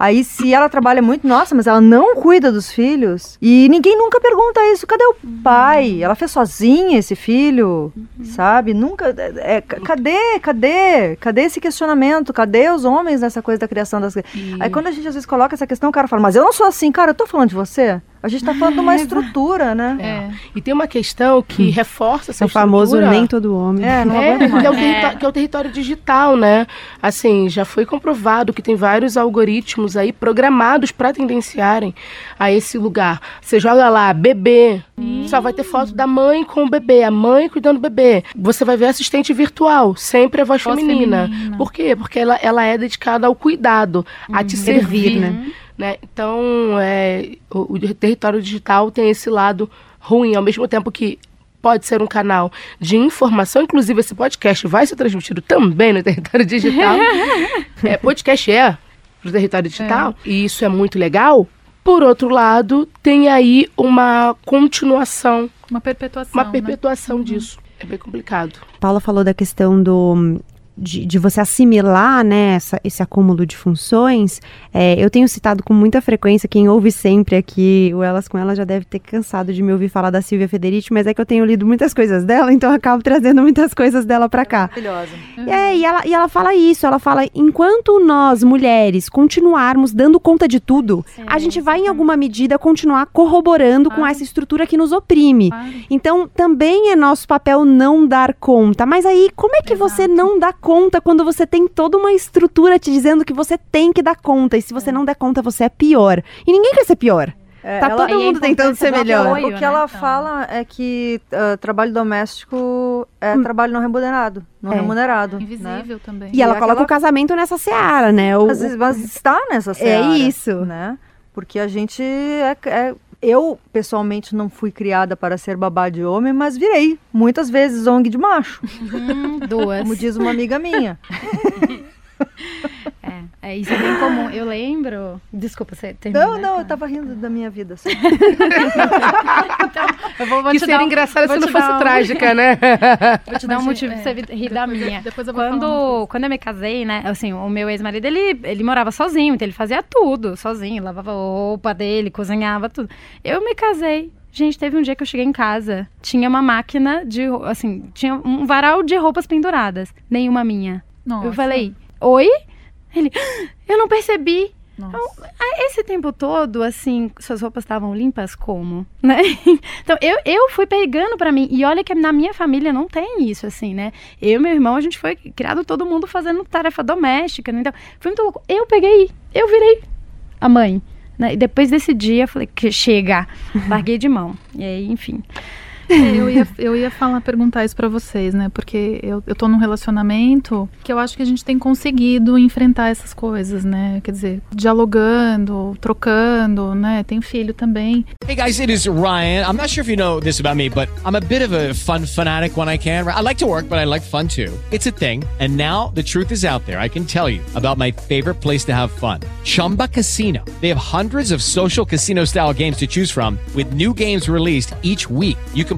Aí, se ela trabalha muito, nossa, mas ela não cuida dos filhos. E ninguém nunca pergunta isso. Cadê o pai? Ela fez sozinha esse filho? Sabe? Nunca. é, é, ca- cadê? Cadê? Cadê esse questionamento? Cadê os homens nessa coisa da criação das Aí, quando a gente às vezes coloca essa questão, o cara fala, mas eu não sou assim, cara, eu tô falando de você. A gente tá falando de uma estrutura, né? É. E tem uma questão que reforça essa É o famoso estrutura. nem todo homem. É, não É, que é, o território, que é o território digital, né? Assim, já foi comprovado que tem vários algoritmos aí programados para tendenciarem a esse lugar. Você joga lá, bebê, só vai ter foto da mãe com o bebê, a mãe cuidando do bebê. Você vai ver assistente virtual, sempre a voz, Voz feminina. feminina. Por quê? Porque ela, ela é dedicada ao cuidado, a te servir, né? Né? Então, é, o, o território digital tem esse lado ruim, ao mesmo tempo que pode ser um canal de informação, inclusive esse podcast vai ser transmitido também no território digital. é, podcast é pro território digital, e isso é muito legal. Por outro lado, tem aí uma continuação, Uma perpetuação. uma né? perpetuação disso. É bem complicado. Paula falou da questão do de, de você assimilar né, essa- esse acúmulo de funções. É, eu tenho citado com muita frequência, quem ouve sempre aqui, o Elas com Ela já deve ter cansado de me ouvir falar da Silvia Federici, mas é que eu tenho lido muitas coisas dela, então eu acabo trazendo muitas coisas dela pra cá. Maravilhosa. É, e ela, e ela fala isso, ela fala, enquanto nós, mulheres, continuarmos dando conta de tudo, a gente vai, em alguma medida, continuar corroborando com Claro. essa estrutura que nos oprime. Claro. Então, também é nosso papel não dar conta. Mas aí, como é que você Exato. não dá conta quando você tem toda uma estrutura te dizendo que você tem que dar conta. E se você não der conta, você é pior. E ninguém quer ser pior. É, tá ela- todo é mundo tentando ser melhor. apoio, o que né, ela então. fala é que ah, trabalho doméstico é trabalho não remunerado. Não É. remunerado. Né? Invisível também. E ela E coloca aquela- o casamento nessa seara, né? O, vezes, mas está nessa seara. isso. Né? Porque a gente é, é- Eu, pessoalmente, não fui criada para ser babá de homem, mas virei muitas vezes ONG de macho, Hum, duas. como diz uma amiga minha. É, é, isso é bem comum. Eu lembro. Desculpa, você terminou. Não, não, eu tava rindo da minha vida. só. Eu vou, vou que te seria dar um- engraçado vou se não fosse um- trágica, né? Vou te dar um motivo é, pra você rir da depois minha. depois eu vou falar Quando, quando eu me casei, né? Assim, o meu ex-marido, ele, ele morava sozinho, então ele fazia tudo sozinho, lavava a roupa dele, cozinhava tudo. Eu me casei. Gente, teve um dia que eu cheguei em casa, tinha uma máquina de, assim, tinha um varal de roupas penduradas, nenhuma minha. Nossa. Eu falei, oi? Ele, "Ah, eu não percebi. Nossa. Ah, Esse tempo todo, assim, suas roupas estavam limpas como, né? Então, eu, eu fui pegando pra mim. E olha que na minha família não tem isso, assim, né? Eu e meu irmão, a gente foi criado todo mundo fazendo tarefa doméstica, né? Então, foi muito louco. Eu peguei, eu virei a mãe. Né? E depois desse dia, eu falei, que chega, larguei de mão. E aí, enfim. É, eu ia, eu ia falar, perguntar isso pra vocês, né? Porque eu, eu tô num relacionamento que eu acho que a gente tem conseguido enfrentar essas coisas, né? Quer dizer, dialogando, trocando, né? Tem filho também. Hey guys, it is Ryan. I'm not sure if you know this about me, but I'm a bit of a fun fanatic when I can. I like to work, but I like fun too. It's a thing. And now the truth is out there. I can tell you about my favorite place to have fun Chumba Casino. They have hundreds of social casino style games to choose from, with new games released each week. You can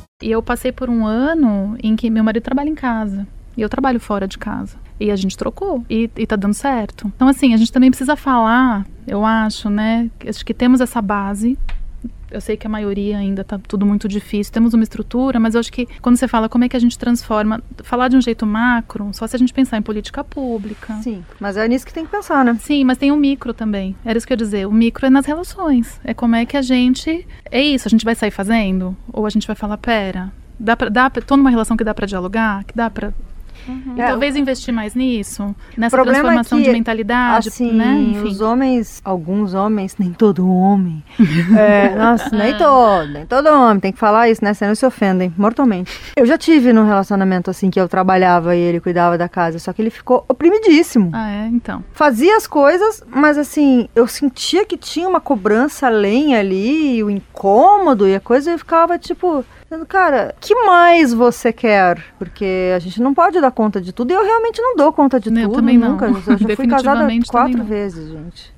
E eu passei por um ano em que meu marido trabalha em casa. E eu trabalho fora de casa. E a gente trocou. E, e tá dando certo. Então, assim, a gente também precisa falar, eu acho, né? Acho que temos essa base. Eu sei que a maioria ainda tá tudo muito difícil. Temos uma estrutura, mas eu acho que quando você fala como é que a gente transforma, falar de um jeito macro, só se a gente pensar em política pública. Sim, mas é nisso que tem que pensar, né? Sim, mas tem o micro também. Era isso que eu ia dizer. O micro é nas relações. É como é que a gente. É isso, a gente vai sair fazendo? Ou a gente vai falar, pera, dá pra, dá pra, tô numa relação que dá pra dialogar? Que dá pra. E É, talvez investir mais nisso, nessa é transformação que, de mentalidade, assim, né? Enfim. os homens, alguns homens, nem todo homem. é, nossa, nem todo, nem todo homem, tem que falar isso, né? Senão se ofendem mortalmente. Eu já tive num relacionamento assim que eu trabalhava e ele cuidava da casa, só que ele ficou oprimidíssimo. Ah, é? Então. Fazia as coisas, mas assim, eu sentia que tinha uma cobrança além ali, o incômodo e a coisa, e eu ficava tipo, cara, que mais você quer? Porque a gente não pode dar conta de tudo, e eu realmente não dou conta de Eu tudo, também não. nunca. Eu já fui casada quatro também não. vezes, gente.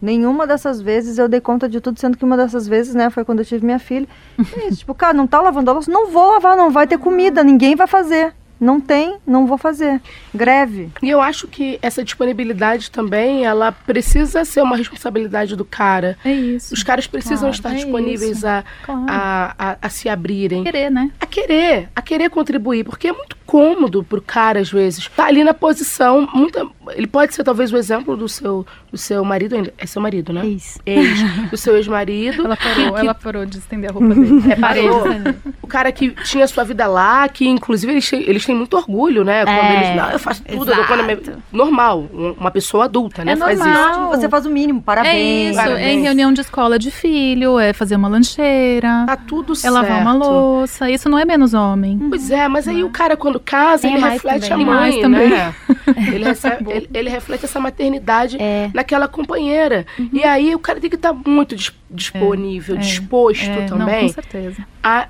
Nenhuma dessas vezes eu dei conta de tudo, sendo que uma dessas vezes, né, foi quando eu tive minha filha. É isso, tipo, cara, não tá lavando a louça? Não vou lavar, não vai ter comida, ninguém vai fazer. Não tem, não vou fazer. Greve. E eu acho que essa disponibilidade também, ela precisa ser uma responsabilidade do cara. É isso. Os caras precisam Claro, estar é disponíveis isso. a, Claro. a, a, a se abrirem. Querer, né? A querer, a querer contribuir, porque é muito cômodo pro cara, às vezes, tá ali na posição, muita, ele pode ser talvez o exemplo do seu, do seu marido ainda, é seu marido, né? Ex. Ex, do seu ex-marido. Ela parou, que- ela parou de estender a roupa dele. é, parou. O cara que tinha sua vida lá, que inclusive eles têm, eles têm muito orgulho, né? Quando É, eles, não, eu faço tudo, eu minha-" exato. normal, um- uma pessoa adulta, né? É faz normal. isso. Você faz o mínimo, É parabéns. isso, é em Parabéns. reunião de escola de filho, é fazer uma lancheira, Tá tudo é certo. lavar uma louça. Isso não é menos homem. Pois é, mas aí o cara quando casa, Tem ele mais reflete também. a mãe, também. né? ele, recebe- ele- ele reflete essa maternidade É. naquela companheira. E aí o cara tem que estar muito dis- disponível, é, disposto É, não, também com certeza. a,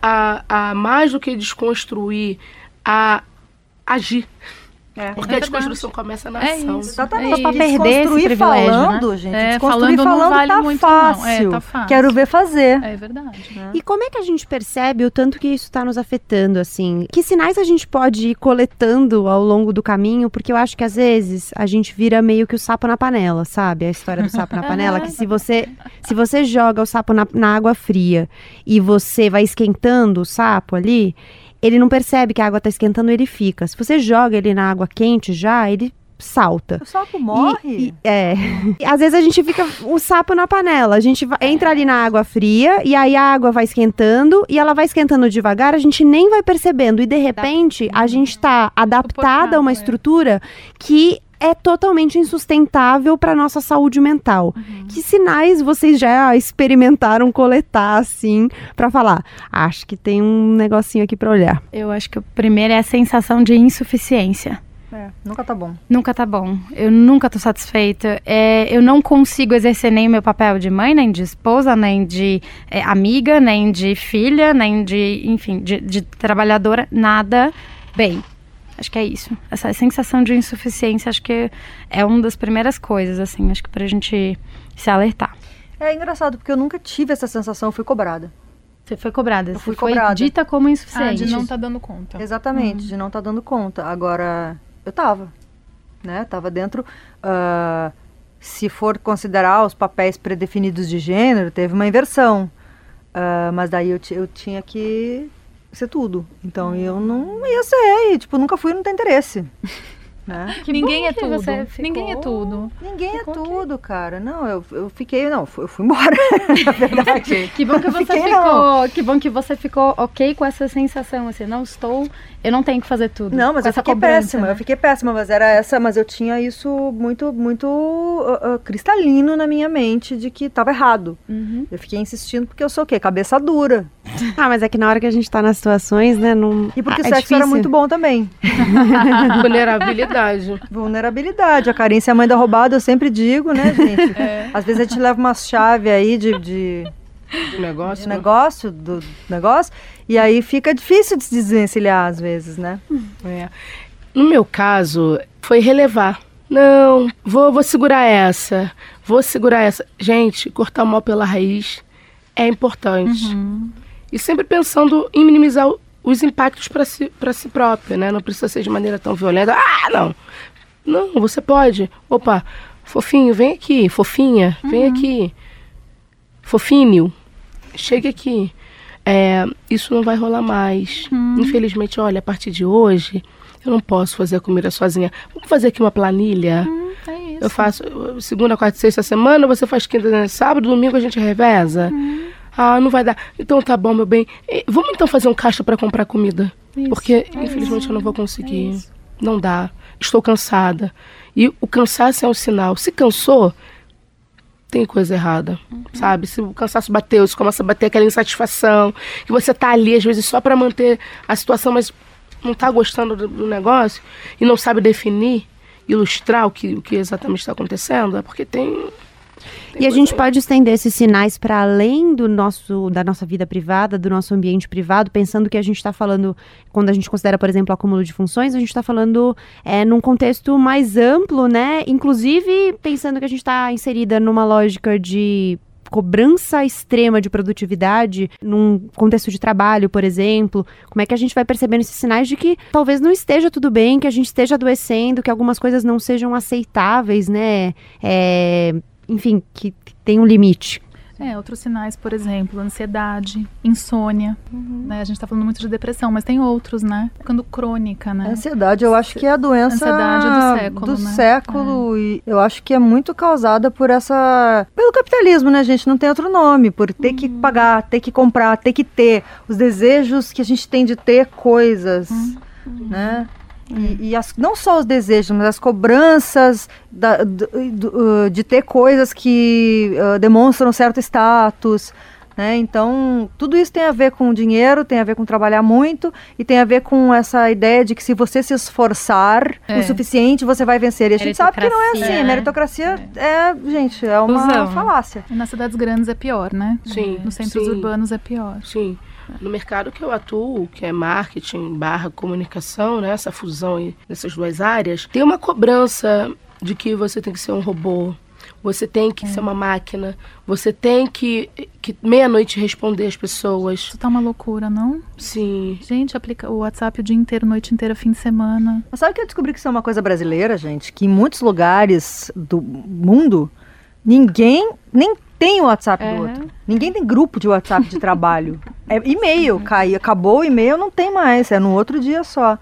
a, a mais do que desconstruir, a agir. É. Porque a desconstrução começa na É ação. isso. Exatamente. É Pra perder esse Desconstruir privilégio, falando, né? gente. É, desconstruir falando não falando vale tá muito, não. É, fácil. tá fácil. Quero ver fazer. É verdade. E como é que a gente percebe o tanto que isso está nos afetando, assim? Que sinais a gente pode ir coletando ao longo do caminho? Porque eu acho que às vezes a gente vira meio que o sapo na panela, sabe? A história do sapo na panela, que se você, se você joga o sapo na, na água fria e você vai esquentando o sapo ali, ele não percebe que a água está esquentando, ele fica. Se você joga ele na água quente já, ele salta. O sapo morre? E- e- é. E às vezes a gente fica o sapo na panela. A gente vai- entra ali na água fria e aí a água vai esquentando e ela vai esquentando devagar, a gente nem vai percebendo. E de repente a gente tá adaptada a uma estrutura que é totalmente insustentável para nossa saúde mental. Que sinais vocês já experimentaram coletar assim para falar? Acho que tem um negocinho aqui para olhar. Eu acho que o primeiro é a sensação de insuficiência. É, nunca tá bom. Nunca tá bom. Eu nunca tô satisfeita. É, eu não consigo exercer nem o meu papel de mãe, nem de esposa, nem de é, amiga, nem de filha, nem de, enfim, de, de trabalhadora. Nada bem. Acho que é isso. Essa sensação de insuficiência, acho que é uma das primeiras coisas, assim, acho que pra gente se alertar. É engraçado, porque eu nunca tive essa sensação, eu fui cobrada. Você foi cobrada, Eu você fui foi cobrada. dita como Ah, insuficiente. de não tá dando conta. Exatamente, de não estar dando conta. Agora, eu tava, né? Tava dentro. ah, se for considerar os papéis predefinidos de gênero, teve uma inversão. Ah, mas daí eu, eu tinha que ser tudo. Então eu não ia ser, e, tipo, nunca fui, não tem interesse. né? Ninguém bom é que tudo. você ficou- Ninguém é tudo. Ninguém tudo, cara. Não, eu, eu fiquei, não, eu fui embora, na verdade. Que bom que você Fiquei, ficou, não. que bom que você ficou ok com essa sensação, assim, não estou, eu não tenho que fazer tudo. Não, mas eu essa fiquei cobrança, péssima, né? eu fiquei péssima, mas era essa, mas eu tinha isso muito, muito ah, ah, cristalino na minha mente de que tava errado. Uhum. Eu fiquei insistindo porque eu sou o quê? Cabeça dura. Ah, mas é que na hora que a gente tá nas situações, né, não E porque ah, o é sexo era muito bom também. Vulnerabilidade. Vulnerabilidade. A carência é a mãe da roubada, eu sempre digo, né, gente? É. Às vezes a gente leva umas chaves aí de, de, negócio. de né? negócio, do negócio, e aí fica difícil de se desvencilhar às vezes, né? É. No meu caso, foi relevar. Não, vou, vou segurar essa. Vou segurar essa. Gente, cortar o mal pela raiz é importante. E sempre pensando em minimizar os impactos para si, pra si próprio, né? Não precisa ser de maneira tão violenta. Ah, não! Não, você pode. Opa, fofinho, vem aqui. Fofinha, vem aqui. Fofinho, chega aqui. É, isso não vai rolar mais. Infelizmente, olha, a partir de hoje, eu não posso fazer a comida sozinha. Vamos fazer aqui uma planilha? É isso. Eu faço segunda, quarta sexta semana, você faz quinta, né? sábado, domingo a gente reveza. Ah, não vai dar. Então tá bom, meu bem. Vamos então fazer um caixa para comprar comida. Isso, Porque, é infelizmente, isso, eu não vou é conseguir. isso. não dá. Estou cansada. E o cansaço é um sinal. Se cansou, tem coisa errada, Uhum. sabe? Se o cansaço bateu, se começa a bater aquela insatisfação, que você tá ali às vezes só para manter a situação, mas não tá gostando do, do negócio e não sabe definir, ilustrar o que, o que exatamente está acontecendo, é porque tem. E a gente pode estender esses sinais para além do nosso, da nossa vida privada, do nosso ambiente privado, pensando que a gente está falando, quando a gente considera, por exemplo, acúmulo de funções, a gente está falando é, num contexto mais amplo, né? Inclusive pensando que a gente está inserida numa lógica de cobrança extrema de produtividade num contexto de trabalho, por exemplo, como é que a gente vai percebendo esses sinais de que talvez não esteja tudo bem, que a gente esteja adoecendo, que algumas coisas não sejam aceitáveis, né? É, enfim, que tem um limite. É, outros sinais, por exemplo, ansiedade, insônia. Né? A gente tá falando muito de depressão, mas tem outros, né? Ficando crônica, né? A ansiedade, eu acho que é a doença Ansiedade do século, do né? século, e eu acho que é muito causada por essa pelo capitalismo, né, gente? Não tem outro nome, por ter que pagar, ter que comprar, ter que ter os desejos que a gente tem de ter coisas, né? E, e as- não só os desejos, mas as cobranças da- do- do- uh, de ter coisas que uh, demonstram certo status. Né? Então, tudo isso tem a ver com dinheiro, tem a ver com trabalhar muito e tem a ver com essa ideia de que se você se esforçar É. o suficiente, você vai vencer. E a gente sabe que não é assim. Meritocracia, né? Meritocracia é, gente, é uma Ilusão. falácia. E nas cidades grandes é pior, né? Sim, Nos centros sim. urbanos é pior. Sim. No mercado que eu atuo, que é marketing barra comunicação, né, essa fusão aí dessas duas áreas, tem uma cobrança de que você tem que ser um robô, você tem que ser uma máquina, você tem que, que meia-noite responder as pessoas. Isso tá uma loucura, não? Sim. Gente, aplica o WhatsApp o dia inteiro, noite inteira, fim de semana. Mas sabe que eu descobri que isso é uma coisa brasileira, gente? Que em muitos lugares do mundo, ninguém nem tem o WhatsApp do outro. Ninguém tem grupo de WhatsApp de trabalho. É e-mail, cai, acabou o e-mail, não tem mais, é no outro dia só.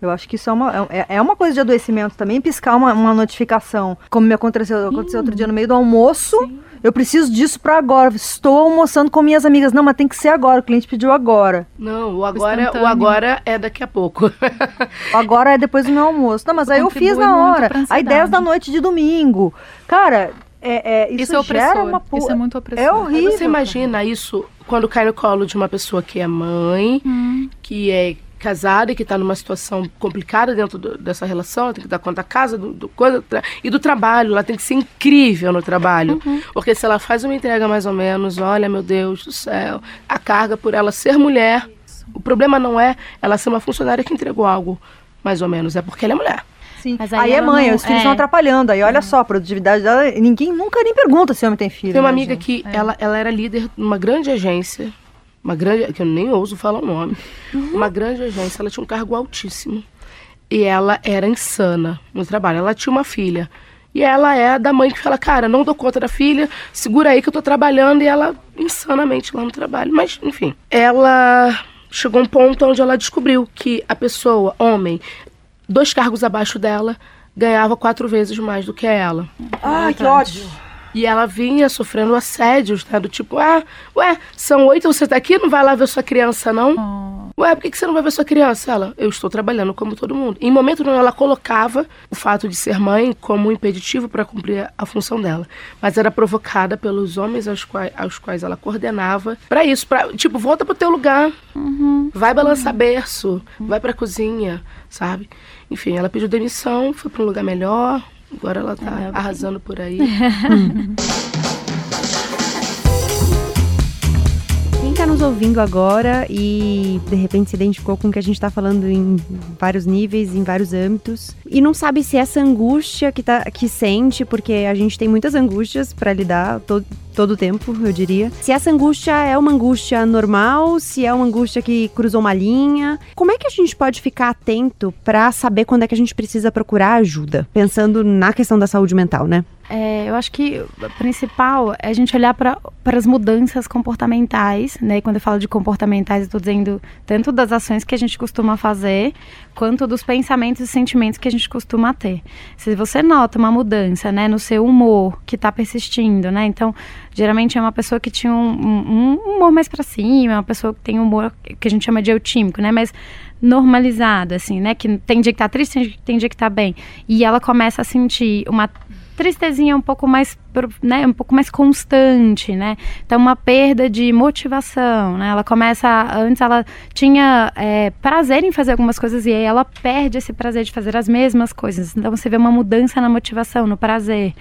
Eu acho que isso é uma, é, é uma coisa de adoecimento também, piscar uma, uma notificação. Como me aconteceu, aconteceu outro dia no meio do almoço. Eu preciso disso para agora. Estou almoçando com minhas amigas. Não, mas tem que ser agora. O cliente pediu agora. Não, o agora, o agora é daqui a pouco. O agora é depois do meu almoço. Não, mas aí eu fiz na hora. Aí ansiedade. 10 da noite de domingo. Cara, é, é, isso, Isso é gera opressor. uma pu- Isso é muito opressor. É horrível. Aí você imagina isso quando cai no colo de uma pessoa que é mãe, que é casada e que está numa situação complicada dentro do- dessa relação, ela tem que dar conta da casa do, do coisa, e do trabalho, ela tem que ser incrível no trabalho. Porque se ela faz uma entrega mais ou menos, olha, meu Deus do céu, a carga por ela ser mulher, o problema não é ela ser uma funcionária que entregou algo mais ou menos, é porque ela é mulher. Sim. Mas aí aí é ela mãe, não- os filhos é. estão atrapalhando. Aí olha só, a produtividade dela, ninguém nunca nem pergunta se homem tem filho. Tem uma né, amiga gente? que ela, ela era líder numa grande agência, uma grande, que eu nem ouso falar o nome, uma grande agência, ela tinha um cargo altíssimo. E ela era insana no trabalho. Ela tinha uma filha. E ela é da mãe que fala, cara, não dou conta da filha, segura aí que eu tô trabalhando. E ela, insanamente, lá no trabalho. Mas, enfim. Ela chegou a um ponto onde ela descobriu que a pessoa, homem, dois cargos abaixo dela, ganhava quatro vezes mais do que ela. Ai, que ódio. E ela vinha sofrendo assédios, né? Do tipo, ah, ué, são oito, você tá aqui, não vai lá ver sua criança, não? Ué, por que, você não vai ver sua criança? Ela, eu estou trabalhando como todo mundo. Em momento nenhum, ela colocava o fato de ser mãe como um impeditivo para cumprir a função dela. Mas era provocada pelos homens aos quais, aos quais ela coordenava para isso, pra, tipo, volta pro teu lugar, vai balançar berço, vai pra cozinha, sabe? Enfim, ela pediu demissão, foi para um lugar melhor, agora ela tá arrasando por aí. está nos ouvindo agora e de repente se identificou com o que a gente está falando em vários níveis, em vários âmbitos, e não sabe se essa angústia que, tá, que sente, porque a gente tem muitas angústias para lidar todo, todo o tempo, eu diria. Se essa angústia é uma angústia normal, se é uma angústia que cruzou uma linha, como é que a gente pode ficar atento para saber quando é que a gente precisa procurar ajuda? Pensando na questão da saúde mental, né? É, eu acho que o principal é a gente olhar para as mudanças comportamentais, né? E quando eu falo de comportamentais, estou dizendo tanto das ações que a gente costuma fazer, quanto dos pensamentos e sentimentos que a gente costuma ter. Se você nota uma mudança, né, no seu humor que está persistindo, né? Então, geralmente é uma pessoa que tinha um, um- um humor mais para cima, uma pessoa que tem um humor que a gente chama de eutímico, né? Mas normalizado, assim, né? Que tem dia que tá triste, tem- dia que tá bem. E ela começa a sentir uma tristezinha um pouco mais, né, um pouco mais constante, né? Então uma perda de motivação, né? Ela começa, antes ela tinha é, prazer em fazer algumas coisas e aí ela perde esse prazer de fazer as mesmas coisas. Então você vê uma mudança na motivação, no prazer.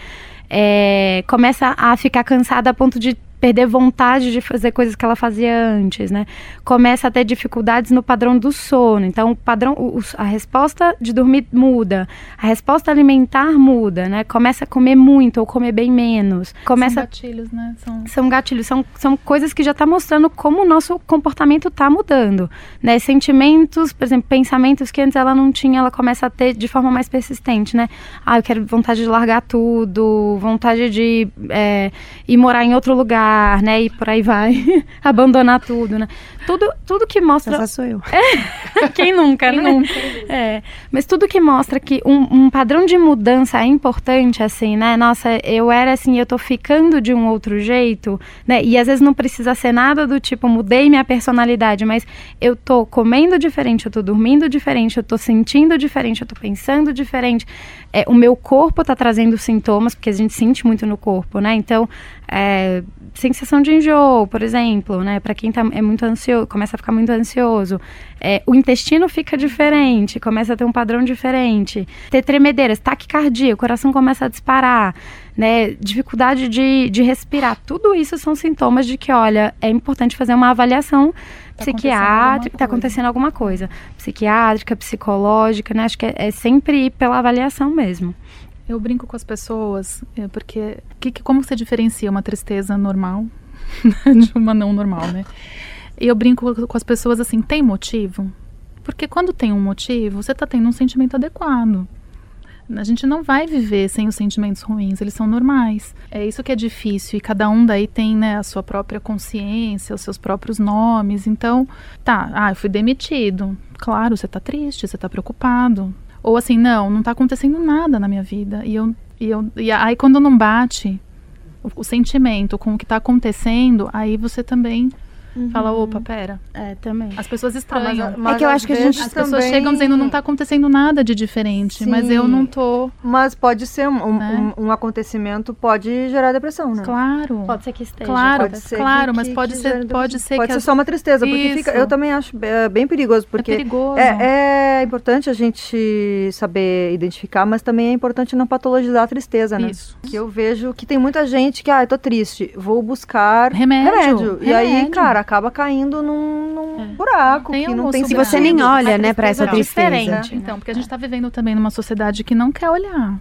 É, começa a ficar cansada a ponto de perder vontade de fazer coisas que ela fazia antes, né? Começa a ter dificuldades no padrão do sono. Então, o padrão, o- a resposta de dormir muda, a resposta alimentar muda, né? Começa a comer muito ou comer bem menos. Começa São gatilhos, né? São... são gatilhos, são, são coisas que já está mostrando como o nosso comportamento está mudando, né? Sentimentos, por exemplo, pensamentos que antes ela não tinha, ela começa a ter de forma mais persistente, né? Ah, eu quero vontade de largar tudo, vontade de é, ir morar em outro lugar, né? E por aí vai, abandonar tudo, né? Tudo, tudo que mostra... Essa sou eu. Quem nunca, Quem né? nunca? É, mas tudo que mostra que um, um padrão de mudança é importante, assim, né? Nossa, eu era assim, eu tô ficando de um outro jeito, né? E às vezes não precisa ser nada do tipo, mudei minha personalidade, mas eu tô comendo diferente, eu tô dormindo diferente, eu tô sentindo diferente, eu tô pensando diferente. É, o meu corpo tá trazendo sintomas, porque a gente sente muito no corpo, né? Então, é, sensação de enjoo, por exemplo, né? Para quem tá, é muito ansioso, começa a ficar muito ansioso. É, o intestino fica diferente, começa a ter um padrão diferente. Ter tremedeiras, taquicardia, o coração começa a disparar, né? Dificuldade de, de respirar. Tudo isso são sintomas de que, olha, é importante fazer uma avaliação Tá psiquiátrica, está acontecendo alguma coisa. Psiquiátrica, psicológica, né? Acho que é, é sempre ir pela avaliação mesmo. Eu brinco com as pessoas, é, porque que, que- como você diferencia uma tristeza normal de uma não normal, né? E eu brinco com as pessoas assim, tem motivo? Porque quando tem um motivo, você está tendo um sentimento adequado. A gente não vai viver sem os sentimentos ruins, eles são normais. É isso que é difícil e cada um daí tem né, a sua própria consciência, os seus próprios nomes. Então, tá, ah, eu fui demitido. Claro, você tá triste, você tá preocupado. Ou assim, não, não tá acontecendo nada na minha vida. E eu e, eu, e aí quando não bate o, o sentimento com o que tá acontecendo, aí você também fala, opa, pera. É, também. As pessoas estranham. mas É que eu acho que a gente As pessoas também- chegam dizendo, não tá acontecendo nada de diferente, mas eu Sim. não tô. Mas pode ser um, um- Né? um- um acontecimento, pode gerar depressão, né? Claro. Pode ser que esteja. Claro, Pode ser claro, que- mas que- pode que ser, pode ser Pode que ser as- só uma tristeza, porque fica, Isso. eu também acho é, bem perigoso, porque perigoso. é, é importante a gente saber identificar, mas também é importante não patologizar a tristeza, né? Isso. Que eu vejo que tem muita gente que, ah, eu tô triste, vou buscar Remédio, E aí, remédio. cara, acaba caindo num, num buraco Tem que não tem Se você nem olha, né, pra essa tristeza. diferente. Então, porque a gente tá vivendo também numa sociedade que não quer olhar.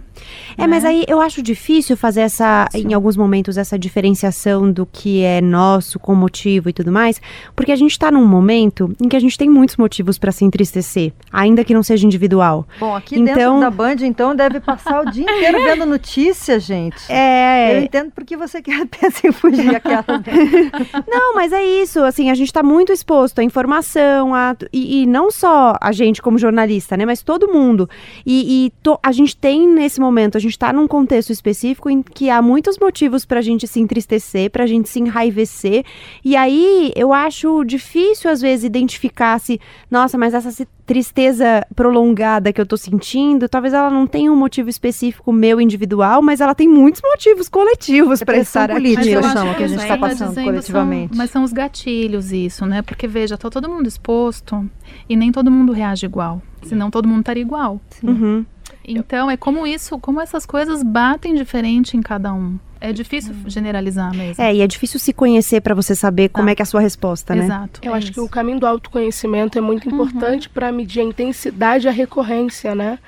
É, mas aí eu acho difícil fazer essa, em alguns momentos, essa diferenciação do que é nosso, com motivo e tudo mais, porque a gente tá num momento em que a gente tem muitos motivos pra se entristecer, ainda que não seja individual. Bom, aqui Então- dentro da Band, então, deve passar o dia inteiro vendo notícia, gente. É. Eu entendo porque você quer pensa em fugir aquela. Não, mas é isso, assim, a gente tá muito exposto à informação, a, e, e não só a gente como jornalista, né, mas todo mundo. E, e to- a gente tem nesse momento, a gente tá num contexto específico em que há muitos motivos pra gente se entristecer, pra gente se enraivecer, e aí eu acho difícil às vezes identificar se, nossa, mas essa tristeza prolongada que eu tô sentindo, talvez ela não tenha um motivo específico meu individual, mas ela tem muitos motivos coletivos pra Depressão estar aqui. política, eu eu chamo, que a gente você tá tá passando coletivamente. são- mas são os gatilhos isso, né? Porque veja, tá todo mundo exposto e nem todo mundo reage igual. Senão todo mundo estaria igual. Uhum. Então é como isso, como essas coisas batem diferente em cada um. É difícil generalizar mesmo. É, e é difícil se conhecer pra você saber como é que é a sua resposta, né? Exato. Eu é acho que isso. o caminho do autoconhecimento é muito importante para medir a intensidade e a recorrência, né?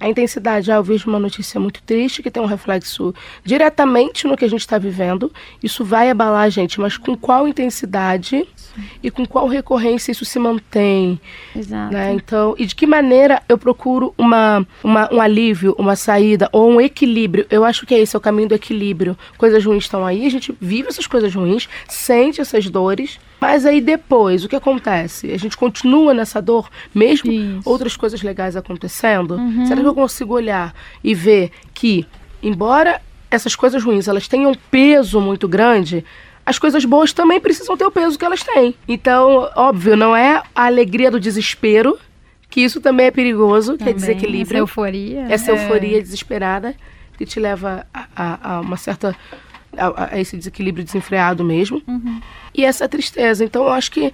A intensidade, ah, eu vejo uma notícia muito triste que tem um reflexo diretamente no que a gente está vivendo. Isso vai abalar a gente, mas com qual intensidade e com qual recorrência isso se mantém? Exato. né? Então, e de que maneira eu procuro uma, uma- um alívio, uma saída ou um equilíbrio? Eu acho que é esse, é o caminho do equilíbrio. Coisas ruins estão aí, a gente vive essas coisas ruins, sente essas dores, mas aí depois, o que acontece? A gente continua nessa dor, mesmo outras coisas legais acontecendo? Será que eu consigo olhar e ver que, embora essas coisas ruins elas tenham um peso muito grande, as coisas boas também precisam ter o peso que elas têm. Então, óbvio, não é a alegria do desespero, que isso também é perigoso, que é Também, desequilíbrio. essa euforia. Essa É. euforia desesperada que te leva a, a- a uma certa. A, a esse desequilíbrio desenfreado mesmo. E essa tristeza. Então, eu acho que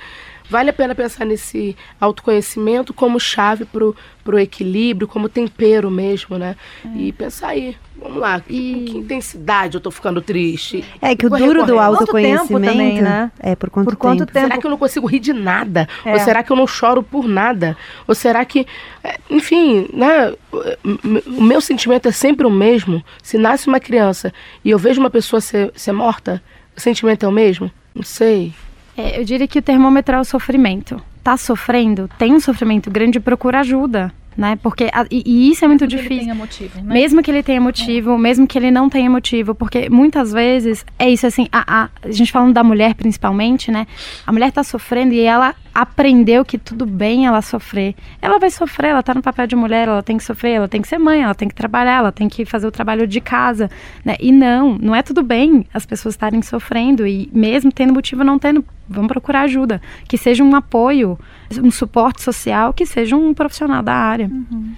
vale a pena pensar nesse autoconhecimento como chave pro, pro equilíbrio, como tempero mesmo, né? E pensar aí, vamos lá, e... que intensidade eu tô ficando triste? É que o duro do autoconhecimento Quanto tempo também, né? é por quanto Por quanto tempo. tempo? Será que eu não consigo rir de nada? É. Ou será que eu não choro por nada? Ou será que. é, Enfim, né? o- O meu sentimento é sempre o mesmo. Se nasce uma criança e eu vejo uma pessoa ser, ser morta, o sentimento é o mesmo? Não sei. É, eu diria que o termômetro é o sofrimento. Tá sofrendo, tem um sofrimento grande, procura ajuda, né? Porque a- e, e isso é muito ele difícil. tenha motivo, né? Mesmo que ele tenha motivo, mesmo que ele não tenha motivo, porque muitas vezes é isso assim, a, a, a gente falando da mulher principalmente, né? A mulher tá sofrendo e ela aprendeu que tudo bem ela sofrer. Ela vai sofrer, ela tá no papel de mulher, ela tem que sofrer, ela tem que ser mãe, ela tem que trabalhar, ela tem que fazer o trabalho de casa, né? E não, não é tudo bem as pessoas estarem sofrendo e mesmo tendo motivo não tendo, vamos procurar ajuda, que seja um apoio, um suporte social, que seja um profissional da área.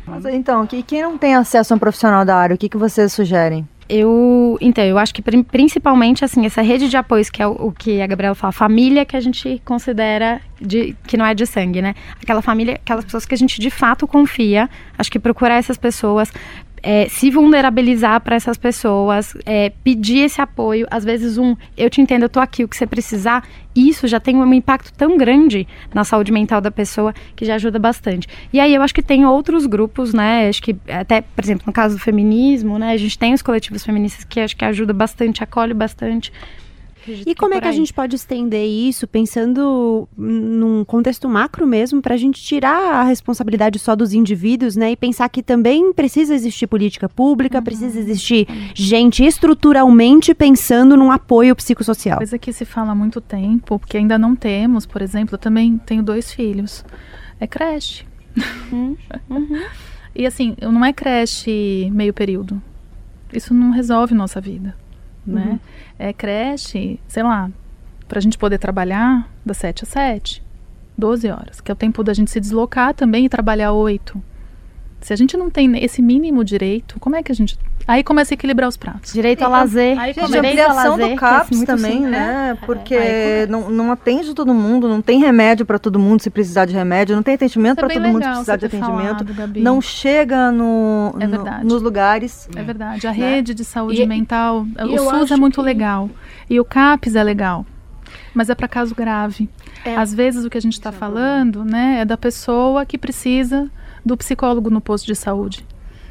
Mas, então, que- quem não tem acesso a um profissional da área, o que, que vocês sugerem? Eu, então, eu acho que prin- principalmente, assim, essa rede de apoios, que é o, o que a Gabriela fala, família que a gente considera de, que não é de sangue, né? Aquela família, aquelas pessoas que a gente de fato confia, acho que procurar essas pessoas, é, se vulnerabilizar para essas pessoas, é, pedir esse apoio, às vezes um, eu te entendo, eu tô aqui, o que você precisar, isso já tem um impacto tão grande na saúde mental da pessoa que já ajuda bastante. E aí eu acho que tem outros grupos, né? Acho que até, por exemplo, no caso do feminismo, né? A gente tem os coletivos feministas que acho que ajuda bastante, acolhe bastante. E como é que a gente pode estender isso, pensando num contexto macro mesmo, para a gente tirar a responsabilidade só dos indivíduos, né? E pensar que também precisa existir política pública, precisa existir gente estruturalmente pensando num apoio psicossocial. Coisa que se fala há muito tempo, porque ainda não temos, por exemplo, eu também tenho dois filhos. É creche. E assim, não é creche meio período. Isso não resolve nossa vida, né? Uhum. É creche, sei lá, pra gente poder trabalhar das 7 às 7, 12 horas, que é o tempo da gente se deslocar também e trabalhar 8. Se a gente não tem esse mínimo direito, como é que a gente. Aí começa a equilibrar os pratos. Direito ao lazer. Aí Gente, começa- ampliação do CAPS muito também, simples, né? Porque Aí não, não atende todo mundo, não tem remédio para todo mundo se precisar de remédio, não tem atendimento é para todo mundo se precisar de atendimento, falado, não chega no, É no- verdade. nos lugares. É verdade. A Né? rede de saúde E- mental, e o SUS é muito que- legal. E o CAPS é legal. Mas é para caso grave. É. Às vezes o que a gente está falando, né, é da pessoa que precisa do psicólogo no posto de saúde.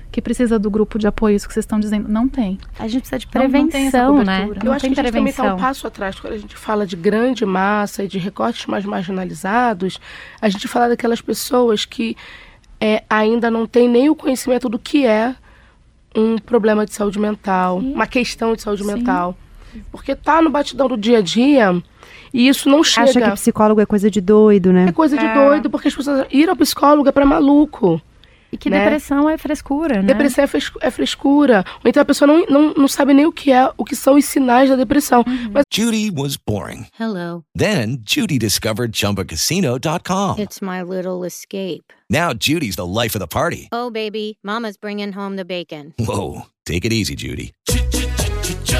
Que precisa do grupo de apoio, isso que vocês estão dizendo. Não tem. A gente precisa de Não- não prevenção, né? Eu acho que a gente também está um passo atrás. Quando a gente fala de grande massa e de recortes mais marginalizados, a gente fala daquelas pessoas que é, ainda não têm nem o conhecimento do que é um problema de saúde mental, uma questão de saúde mental. Porque tá no batidão do dia a dia e isso não chega. Acha que psicólogo é coisa de doido, né? É coisa de doido, porque as pessoas ir ao psicólogo é para maluco. E que né? depressão é frescura, né? Depressão é, é frescura. Ou então a pessoa não, não, não sabe nem o que é, o que são os sinais da depressão. Mas Judy was boring. Hello. Then Judy discovered ChumbaCasino.com. It's my little escape. Now Judy's the life of the party. Oh, baby, Mama's bringing home the bacon. Whoa, take it easy, Judy.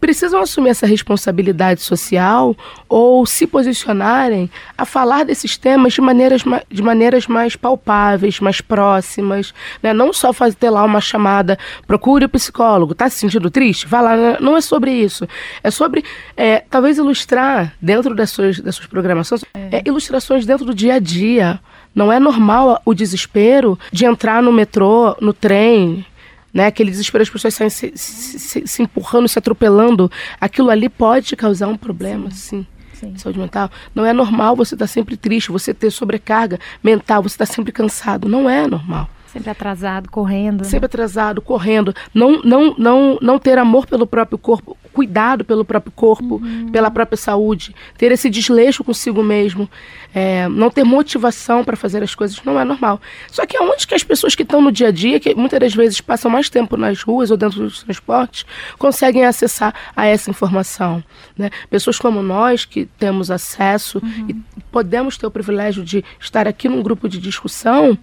precisam assumir essa responsabilidade social ou se posicionarem a falar desses temas de maneiras, ma- de maneiras mais palpáveis, mais próximas, né? Não só fazer ter lá uma chamada, procure o psicólogo, tá se sentindo triste? Vá lá, né? não é sobre isso. É sobre, é, talvez, ilustrar dentro das suas, das suas programações, é, ilustrações dentro do dia a dia. Não é normal o desespero de entrar no metrô, no trem, né? Aquele desespero, as pessoas saem se, se- se- se empurrando, se atropelando. Aquilo ali pode causar um problema, sim. de Saúde mental. Não é normal você estar sempre triste, você ter sobrecarga mental, você estar sempre cansado. Não é normal. Sempre atrasado, correndo. Sempre atrasado, correndo. Não, não, não, não ter amor pelo próprio corpo, cuidado pelo próprio corpo, pela própria saúde. Ter esse desleixo consigo mesmo. é, não ter motivação para fazer as coisas não é normal. Só que aonde que as pessoas que estão no dia a dia, que muitas das vezes passam mais tempo nas ruas ou dentro dos transportes, conseguem acessar a essa informação? Né? Pessoas como nós, que temos acesso e podemos ter o privilégio de estar aqui num grupo de discussão,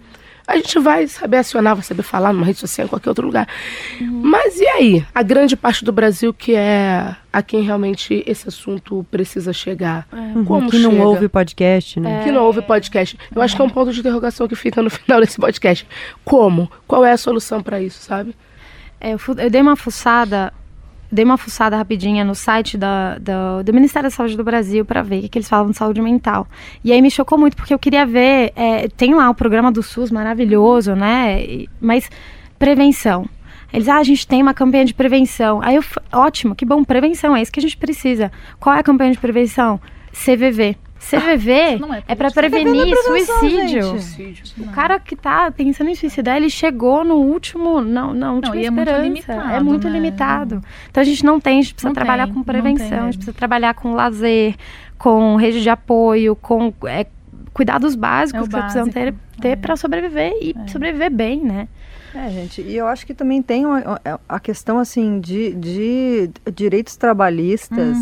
a gente vai saber acionar, vai saber falar numa rede social, em qualquer outro lugar. Mas e aí? A grande parte do Brasil que é a quem realmente esse assunto precisa chegar. Uhum, Como que não chega? ouve podcast, né? Que não ouve podcast. Eu acho que é um ponto de interrogação que fica no final desse podcast. Como? Qual é a solução para isso, sabe? É, eu, eu dei uma fuçada, dei uma fuçada rapidinha no site da, do Ministério da Saúde do Brasil para ver o que, eles falam de saúde mental. E aí me chocou muito, porque eu queria ver, é, tem lá o programa do SUS maravilhoso, né? Mas prevenção. Eles, ah, a gente tem uma campanha de prevenção. Aí eu, ótimo, que bom, prevenção, é isso que a gente precisa. Qual é a campanha de prevenção? CVV. CVV é para prevenir suicídio. O cara que tá pensando em suicidar, ele chegou no último, não, não, última e é muito esperança. limitado, é muito né? limitado. Então a gente não tem, a gente precisa Não trabalhar tem, com não prevenção, a gente precisa trabalhar com lazer, com rede de apoio, com é, cuidados básicos É que precisam ter, básico. ter para sobreviver e sobreviver bem, né? É, gente, e eu acho que também tem uma- a questão, assim, de, de direitos trabalhistas,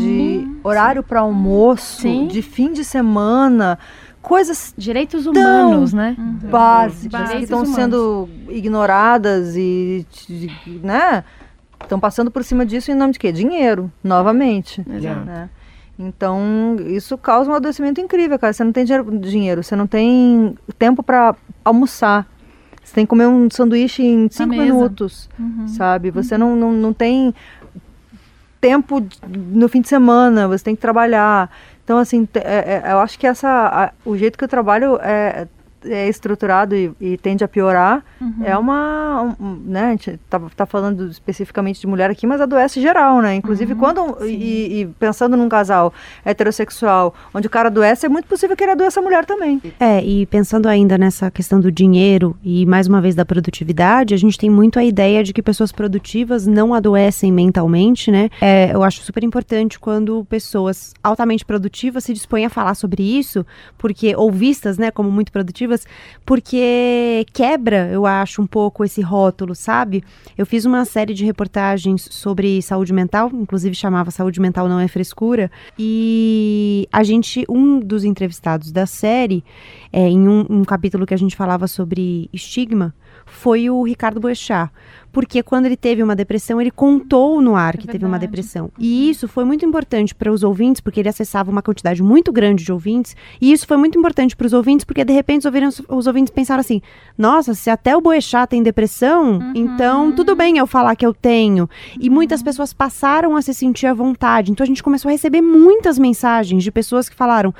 de horário para almoço, Sim. de fim de semana, coisas Direitos tão humanos, né? básicas que Direitos estão humanos. sendo ignoradas e, né, estão passando por cima disso em nome de quê? Dinheiro, novamente. Exato. né? Então, isso causa um adoecimento incrível, cara. Você não tem dinheiro, dinheiro você não tem tempo para almoçar. Você tem que comer um sanduíche em cinco minutos, Uhum. sabe? Você não, não, não tem tempo no fim de semana, você tem que trabalhar. Então, assim, é- é- eu acho que essa, o jeito que o trabalho é, é estruturado e, e tende a piorar Uhum. é uma, um- né, a gente tá, tá falando especificamente de mulher aqui, mas adoece geral, né? Inclusive, quando, e, e pensando num casal heterossexual, onde o cara adoece, é muito possível que ele adoeça a mulher também. É, e pensando ainda nessa questão do dinheiro e mais uma vez da produtividade, a gente tem muito a ideia de que pessoas produtivas não adoecem mentalmente, né? É, eu acho super importante quando pessoas altamente produtivas se dispõem a falar sobre isso, porque ou vistas, né, como muito produtivas, porque quebra, eu acho, um pouco esse rótulo, sabe? Eu fiz uma série de reportagens sobre saúde mental, inclusive chamava Saúde Mental Não é Frescura, e a gente, um dos entrevistados da série, é, em um, um capítulo que a gente falava sobre estigma, foi o Ricardo Boechat. Porque quando ele teve uma depressão, ele contou no ar que teve uma depressão. E isso foi muito importante para os ouvintes, porque ele acessava uma quantidade muito grande de ouvintes. E isso foi muito importante para os ouvintes, porque de repente os ouvintes, os ouvintes pensaram assim: nossa, se até o Boechat tem depressão, então tudo bem eu falar que eu tenho. E muitas pessoas passaram a se sentir à vontade. Então a gente começou a receber muitas mensagens de pessoas que falaram.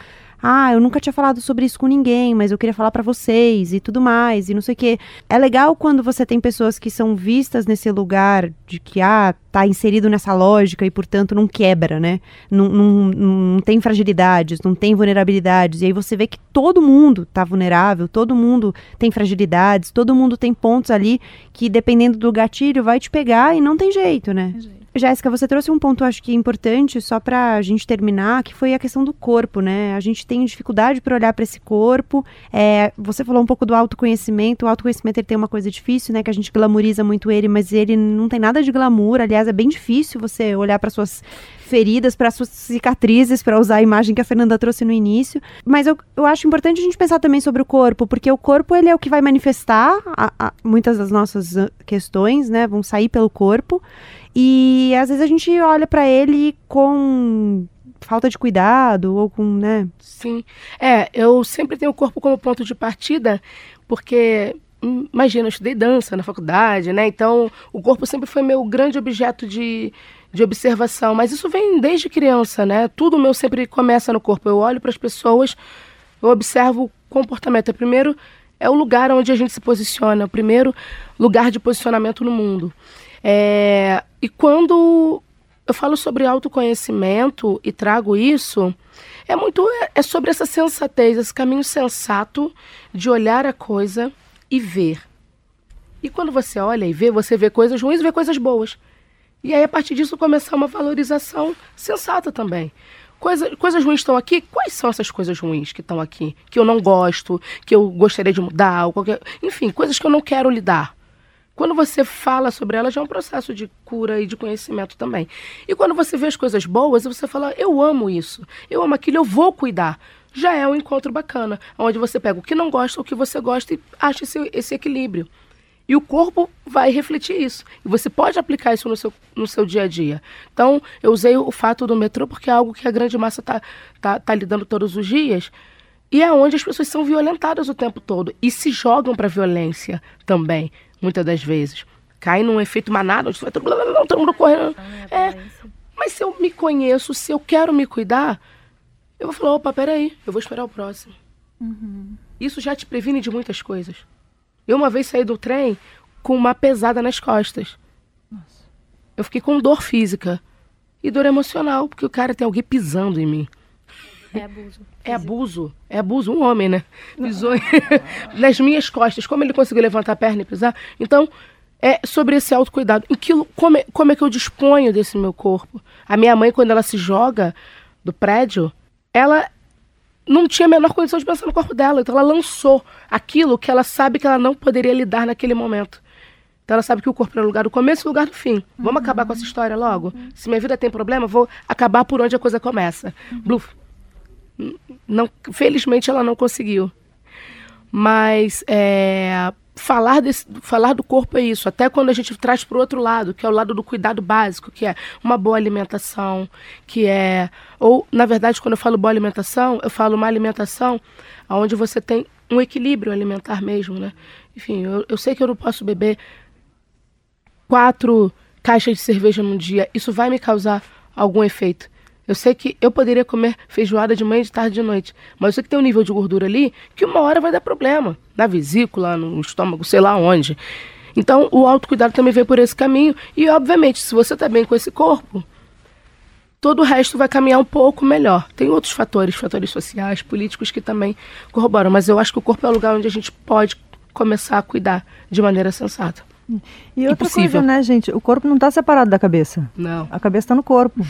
Ah, eu nunca tinha falado sobre isso com ninguém, mas eu queria falar pra vocês e tudo mais, e não sei o quê. É legal quando você tem pessoas que são vistas nesse lugar de que, ah, tá inserido nessa lógica e, portanto, não quebra, né? Não, não, não tem fragilidades, não tem vulnerabilidades. E aí você vê que todo mundo tá vulnerável, todo mundo tem fragilidades, todo mundo tem pontos ali que, dependendo do gatilho, vai te pegar e não tem jeito, né? Jéssica, você trouxe um ponto, acho que importante, só pra gente terminar, que foi a questão do corpo, né? A gente tem dificuldade para olhar para esse corpo. É, você falou um pouco do autoconhecimento. O autoconhecimento ele tem uma coisa difícil, né? Que a gente glamoriza muito ele, mas ele não tem nada de glamour. Aliás, é bem difícil você olhar para suas feridas, para suas cicatrizes, para usar a imagem que a Fernanda trouxe no início. Mas eu, eu acho importante a gente pensar também sobre o corpo, porque o corpo ele é o que vai manifestar a- a- muitas das nossas ah, questões, né? Vão sair pelo corpo. E às vezes a gente olha para ele com falta de cuidado ou com, né? Sim. É, eu sempre tenho o corpo como ponto de partida, porque, hum, imagina, eu estudei dança na faculdade, né? Então, o corpo sempre foi meu grande objeto de, de observação. Mas isso vem desde criança, né? Tudo meu sempre começa no corpo. Eu olho para as pessoas, eu observo o comportamento. É, Primeiro, é o lugar onde a gente se posiciona, o primeiro lugar de posicionamento no mundo. É, e quando eu falo sobre autoconhecimento e trago isso, é muito é, é sobre essa sensatez, esse caminho sensato de olhar a coisa e ver. E quando você olha e vê, você vê coisas ruins e vê coisas boas. E aí, a partir disso, começar uma valorização sensata também. Coisa, coisas ruins estão aqui? Quais são essas coisas ruins que estão aqui? Que eu não gosto, que eu gostaria de mudar, qualquer... enfim, coisas que eu não quero lidar. Quando você fala sobre elas, já é um processo de cura e de conhecimento também. E quando você vê as coisas boas, você fala, eu amo isso, eu amo aquilo, eu vou cuidar. Já é um encontro bacana, onde você pega o que não gosta, o que você gosta e acha esse, esse equilíbrio. E o corpo vai refletir isso. E você pode aplicar isso no seu, no seu dia a dia. Então, eu usei o fato do metrô porque é algo que a grande massa está tá, tá lidando todos os dias. E é onde as pessoas são violentadas o tempo todo. E se jogam para violência também, muitas das vezes. Cai num efeito manada, todo, mundo correndo. É, mas se eu me conheço, se eu quero me cuidar, eu vou falar, opa, peraí, eu vou esperar o próximo. Isso já te previne de muitas coisas. Eu uma vez saí do trem com uma pesada nas costas. Eu fiquei com dor física e dor emocional, porque o cara tem alguém pisando em mim. É abuso. É abuso. É abuso. Um homem, né? Pisou nas minhas costas. Como ele conseguiu levantar a perna e pisar? Então, é sobre esse autocuidado. Em que, como, é, como é que eu disponho desse meu corpo? A minha mãe, quando ela se joga do prédio, ela não tinha a menor condição de pensar no corpo dela. Então ela lançou aquilo que ela sabe que ela não poderia lidar naquele momento. Então ela sabe que o corpo é o lugar do começo e o lugar do fim. Vamos acabar com essa história logo? Se minha vida tem problema, vou acabar por onde a coisa começa. Bluf. Não, felizmente ela não conseguiu. Mas é, falar, desse, falar do corpo é isso. Até quando a gente traz para o outro lado, que é o lado do cuidado básico, que é uma boa alimentação, que é. Ou, na verdade, quando eu falo boa alimentação, eu falo uma alimentação onde você tem um equilíbrio alimentar mesmo, né? Enfim, eu, eu sei que eu não posso beber quatro caixas de cerveja num dia. Isso vai me causar algum efeito. Eu sei que eu poderia comer feijoada de manhã, de tarde, de noite, mas eu sei que tem um nível de gordura ali que uma hora vai dar problema, na vesícula, no estômago, sei lá onde. Então, o autocuidado também vem por esse caminho e, obviamente, se você está bem com esse corpo, todo o resto vai caminhar um pouco melhor. Tem outros fatores, fatores sociais, políticos que também corroboram, mas eu acho que o corpo é o lugar onde a gente pode começar a cuidar de maneira sensata. E outra Impossível. coisa, né, gente? O corpo não está separado da cabeça. Não. A cabeça está no corpo.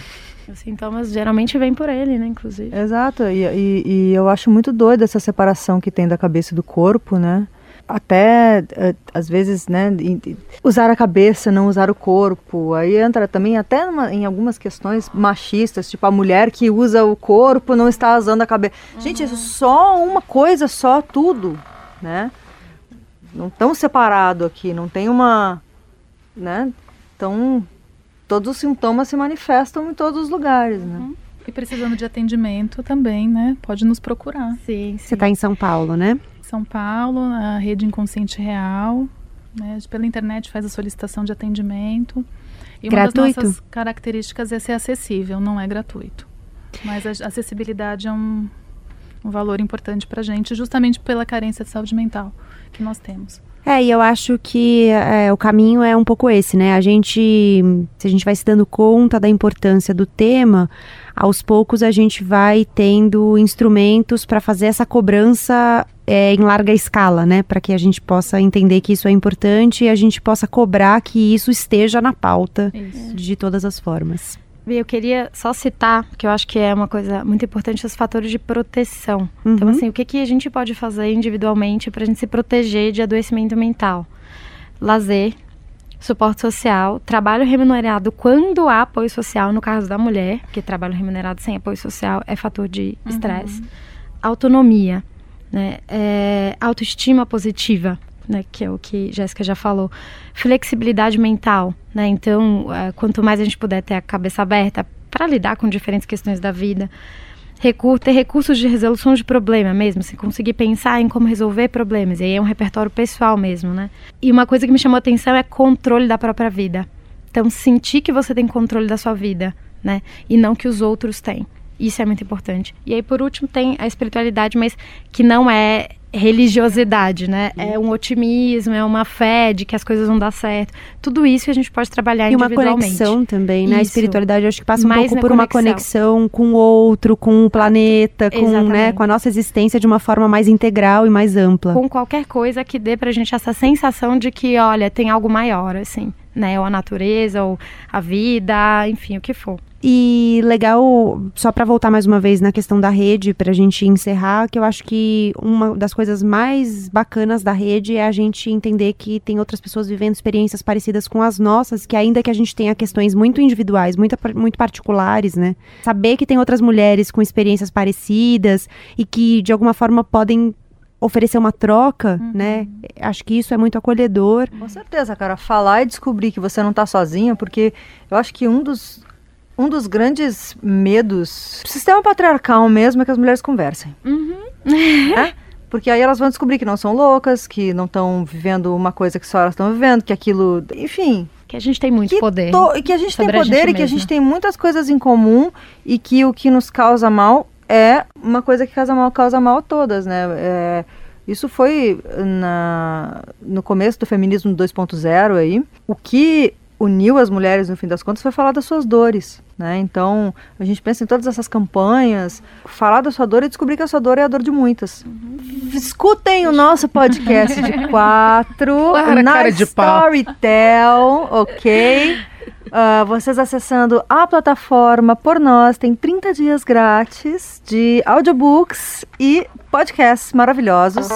Os sintomas geralmente vêm por ele, né, inclusive. Exato. E, e, e eu acho muito doido essa separação que tem da cabeça e do corpo, né? Até, eh, às vezes, né, usar a cabeça, não usar o corpo. Aí entra também até numa- em algumas questões machistas, tipo a mulher que usa o corpo não está usando a cabeça. Gente, isso é só uma coisa, só tudo, né? Não tão separado aqui, não tem uma, né? Então, todos os sintomas se manifestam em todos os lugares, né? E precisando de atendimento também, né? Pode nos procurar. Sim, Você está em São Paulo, né? São Paulo, a rede Inconsciente Real, né? Pela internet faz a solicitação de atendimento. E uma Gratuito? das nossas características é ser acessível, não é gratuito. Mas a acessibilidade é um, um valor importante para a gente, justamente pela carência de saúde mental que nós temos. É, e eu acho que é, o caminho é um pouco esse, né? A gente, se a gente vai se dando conta da importância do tema, aos poucos a gente vai tendo instrumentos para fazer essa cobrança é, em larga escala, né? Para que a gente possa entender que isso é importante e a gente possa cobrar que isso esteja na pauta de todas as formas. Eu queria só citar, que eu acho que é uma coisa muito importante, os fatores de proteção. Então, Uhum. assim, o que, que a gente pode fazer individualmente para a gente se proteger de adoecimento mental? Lazer, suporte social, trabalho remunerado quando há apoio social, no caso da mulher, que trabalho remunerado sem apoio social é fator de estresse. Autonomia, né? É, autoestima positiva, né? Que é o que Jéssica já falou. Flexibilidade mental, né? Então, eh, quanto mais a gente puder ter a cabeça aberta para lidar com diferentes questões da vida, ter recursos de resolução de problema mesmo, se conseguir pensar em como resolver problemas. E aí é um repertório pessoal mesmo, né? E uma coisa que me chamou atenção é controle da própria vida. Então, sentir que você tem controle da sua vida, né? E não que os outros têm. Isso é muito importante. E aí, por último, tem a espiritualidade, mas que não é religiosidade, né? É um otimismo, é uma fé de que as coisas vão dar certo. Tudo isso a gente pode trabalhar E uma individualmente. conexão também, né? A Isso. espiritualidade eu acho que passa um Mais pouco por uma conexão. conexão com o outro, com o planeta, com, né, com a nossa existência de uma forma mais integral e mais ampla. com qualquer coisa que dê pra gente essa sensação de que, olha, tem algo maior, assim, né? Ou a natureza, ou a vida, enfim, o que for. E legal, só para voltar mais uma vez na questão da rede, pra gente encerrar, que eu acho que uma das coisas mais bacanas da rede é a gente entender que tem outras pessoas vivendo experiências parecidas com as nossas, que ainda que a gente tenha questões muito individuais, muito, muito particulares, né? Saber que tem outras mulheres com experiências parecidas e que de alguma forma podem oferecer uma troca, né? Acho que isso é muito acolhedor. Com certeza, cara. Falar e descobrir que você não está sozinha, porque eu acho que um dos, um dos grandes medos do sistema patriarcal mesmo é que as mulheres conversem. né? Porque aí elas vão descobrir que não são loucas, que não estão vivendo uma coisa que só elas estão vivendo, que aquilo. Enfim. Que a gente tem muito poder. to- e que a gente tem poder gente e que a gente tem muitas coisas em comum e que o que nos causa mal é uma coisa que causa mal, causa mal a todas, né? É, isso foi na, no começo do feminismo 2.0 aí. O que uniu as mulheres, no fim das contas, foi falar das suas dores, né? Então, a gente pensa em todas essas campanhas, falar da sua dor e descobrir que a sua dor é a dor de muitas. Escutem o nosso podcast de quatro, Clara, na cara de pau. Storytel, ok? Uh, vocês acessando a plataforma por nós, tem 30 dias grátis de audiobooks e podcasts maravilhosos.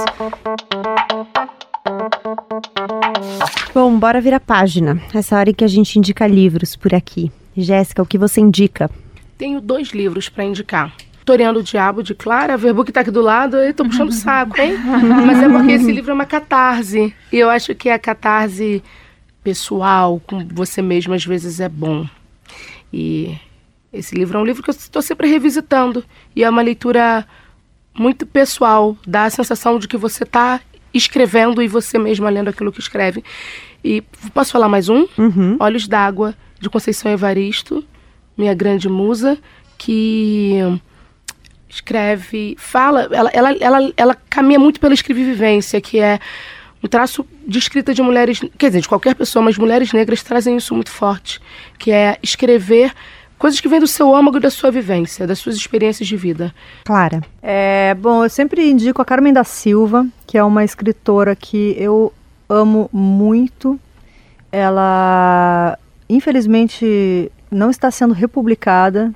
Bom, bora virar página. Essa hora em que a gente indica livros por aqui. Jéssica, o que você indica? Tenho dois livros para indicar. Toreando o Diabo, de Clara, verbo que tá aqui do lado, eu tô puxando o saco, hein? Mas é porque esse livro é uma catarse. E eu acho que a catarse pessoal com você mesmo às vezes é bom. E esse livro é um livro que eu estou sempre revisitando. E é uma leitura muito pessoal. Dá a sensação de que você está escrevendo e você mesma lendo aquilo que escreve. E posso falar mais um? Uhum. Olhos d'Água, de Conceição Evaristo, minha grande musa, que escreve, fala, ela, ela, ela, ela caminha muito pela escrevivência, que é um traço de escrita de mulheres, quer dizer, de qualquer pessoa, mas mulheres negras trazem isso muito forte, que é escrever coisas que vêm do seu âmago e da sua vivência, das suas experiências de vida. Clara. É, bom, eu sempre indico a Carmen da Silva, que é uma escritora que eu amo muito. Ela, infelizmente, não está sendo republicada.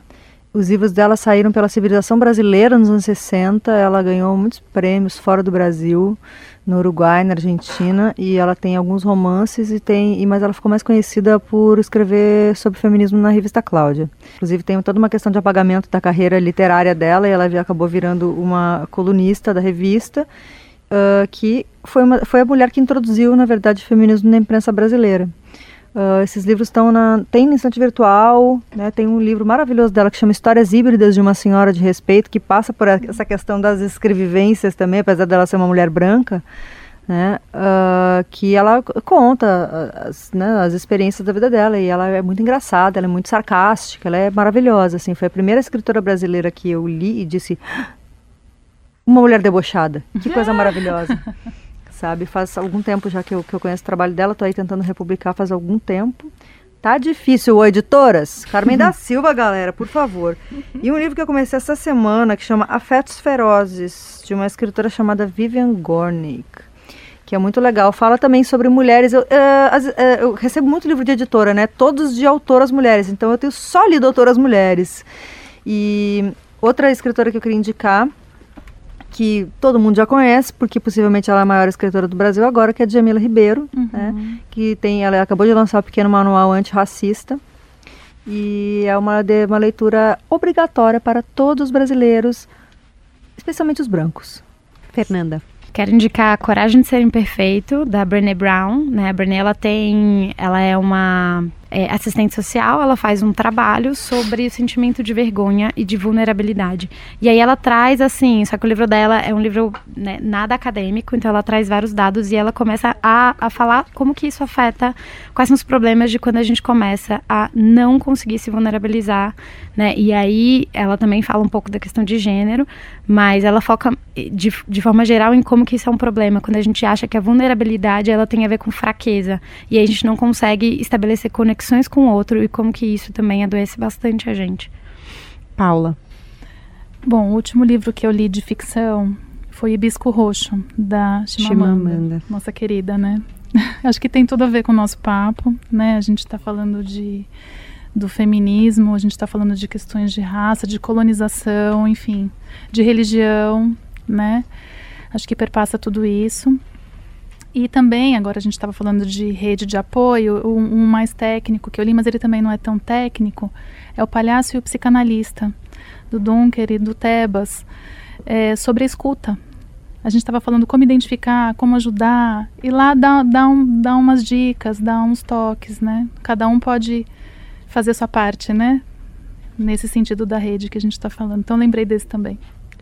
Os livros dela saíram pela civilização brasileira nos anos 60. Ela ganhou muitos prêmios fora do Brasil, no Uruguai, na Argentina, e ela tem alguns romances e tem, mas ela ficou mais conhecida por escrever sobre feminismo na revista Cláudia. Inclusive tem toda uma questão de apagamento da carreira literária dela e ela acabou virando uma colunista da revista. Uh, que foi, uma, foi a mulher que introduziu, na verdade, o feminismo na imprensa brasileira. Uh, esses livros estão na. Tem no Instante Virtual, né, tem um livro maravilhoso dela que chama Histórias Híbridas de uma Senhora de Respeito, que passa por essa questão das escrevivências também, apesar dela ser uma mulher branca, né, uh, que ela conta as, né, as experiências da vida dela, e ela é muito engraçada, ela é muito sarcástica, ela é maravilhosa, assim, foi a primeira escritora brasileira que eu li e disse, uma mulher debochada, que coisa maravilhosa sabe? Faz algum tempo já que eu, que eu conheço o trabalho dela, tô aí tentando republicar faz algum tempo. Tá difícil, ô, editoras. Carmen da Silva, galera, por favor. E um livro que eu comecei essa semana que chama Afetos Ferozes, de uma escritora chamada Vivian Gornick, que é muito legal. Fala também sobre mulheres. Eu, uh, uh, eu recebo muito livro de editora, né? Todos de autoras mulheres. Então eu tenho só lido autoras mulheres. E outra escritora que eu queria indicar que todo mundo já conhece, porque possivelmente ela é a maior escritora do Brasil agora, que é a Jamila Ribeiro, Uhum. né? Que tem, ela acabou de lançar o pequeno manual antirracista. E é uma, de, uma leitura obrigatória para todos os brasileiros, especialmente os brancos. Fernanda. Quero indicar a Coragem de Ser Imperfeito, da Brené Brown. Né? A Brené, ela tem... Ela é uma é, assistente social, ela faz um trabalho sobre o sentimento de vergonha e de vulnerabilidade. E aí ela traz, assim... Só que o livro dela é um livro né, nada acadêmico, então ela traz vários dados e ela começa a, a falar como que isso afeta, quais são os problemas de quando a gente começa a não conseguir se vulnerabilizar, né? E aí ela também fala um pouco da questão de gênero, mas ela foca de, de forma geral em como que isso é um problema, quando a gente acha que a vulnerabilidade ela tem a ver com fraqueza e aí a gente não consegue estabelecer conexões com o outro e como que isso também adoece bastante a gente. Paula. Bom, o último livro que eu li de ficção foi Hibisco Roxo, da Chimamanda, Chimamanda. nossa querida, né? Acho que tem tudo a ver com o nosso papo, né? A gente está falando de do feminismo, a gente está falando de questões de raça, de colonização, enfim, de religião, né? Acho que perpassa tudo isso. E também, agora a gente estava falando de rede de apoio, um, um, mais técnico que eu li, mas ele também não é tão técnico, é o Palhaço e o Psicanalista, do Dunker e do Tebas, é, sobre a escuta. A gente estava falando como identificar, como ajudar, e lá dá, dá, um, dá umas dicas, dá uns toques, né? Cada um pode fazer sua parte, né? Nesse sentido da rede que a gente está falando. Então lembrei desse também.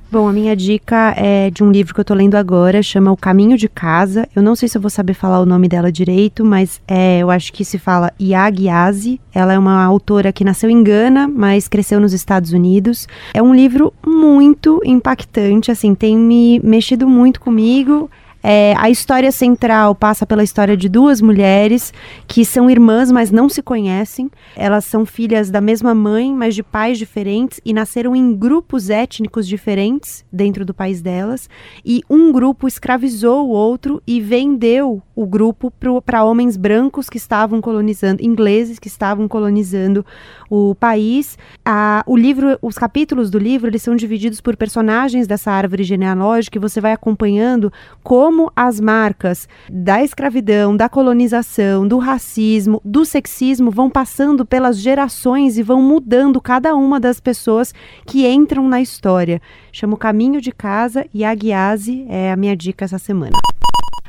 Bom, a minha dica é de um livro que eu tô lendo agora, chama O Caminho de Casa. Eu não sei se eu vou saber falar o nome dela direito, mas é, eu acho que se fala Yag Yazi. Ela é uma autora que nasceu em Gana, mas cresceu nos Estados Unidos. É um livro muito impactante, assim, tem me mexido muito comigo. É, a história central passa pela história de duas mulheres que são irmãs, mas não se conhecem. Elas são filhas da mesma mãe, mas de pais diferentes e nasceram em grupos étnicos diferentes dentro do país delas. E um grupo escravizou o outro e vendeu o grupo para homens brancos que estavam colonizando, ingleses que estavam colonizando o país. A, o livro, os capítulos do livro, eles são divididos por personagens dessa árvore genealógica e você vai acompanhando como as marcas da escravidão, da colonização, do racismo, do sexismo vão passando pelas gerações e vão mudando cada uma das pessoas que entram na história. Chama o Caminho de Casa e a Guiase é a minha dica essa semana.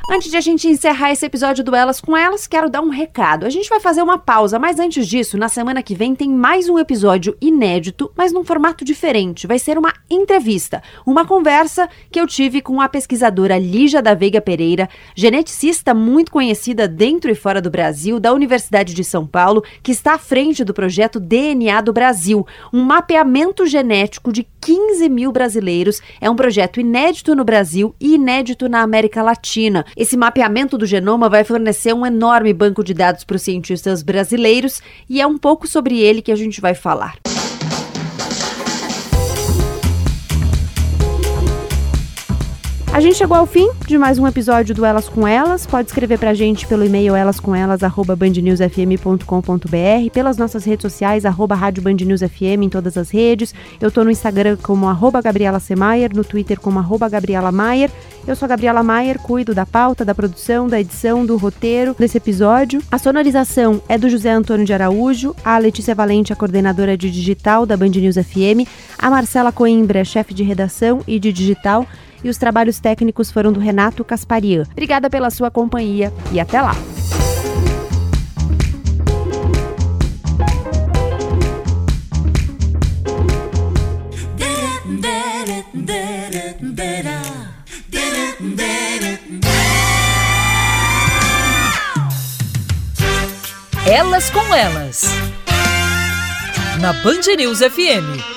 Antes de a gente encerrar esse episódio do Elas com Elas, quero dar um recado. A gente vai fazer uma pausa, mas antes disso, na semana que vem tem mais um episódio inédito, mas num formato diferente. Vai ser uma entrevista, uma conversa que eu tive com a pesquisadora Lígia da Veiga Pereira, geneticista muito conhecida dentro e fora do Brasil, da Universidade de São Paulo, que está à frente do projeto DNA do Brasil, um mapeamento genético de 15 mil brasileiros. É um projeto inédito no Brasil e inédito na América Latina. Esse mapeamento do genoma vai fornecer um enorme banco de dados para os cientistas brasileiros e é um pouco sobre ele que a gente vai falar. A gente chegou ao fim de mais um episódio do Elas com Elas. Pode escrever pra gente pelo e-mail elascomelas@bandnewsfm.com.br, pelas nossas redes sociais arroba Rádio FM em todas as redes. Eu tô no Instagram como arroba Gabriela no Twitter como arroba Gabriela Maier. Eu sou a Gabriela Maier, cuido da pauta, da produção, da edição, do roteiro desse episódio. A sonorização é do José Antônio de Araújo, a Letícia Valente, a coordenadora de digital da Band News FM, a Marcela Coimbra, chefe de redação e de digital e os trabalhos técnicos foram do Renato Casparian. Obrigada pela sua companhia e até lá! Elas com Elas. Na Band News FM.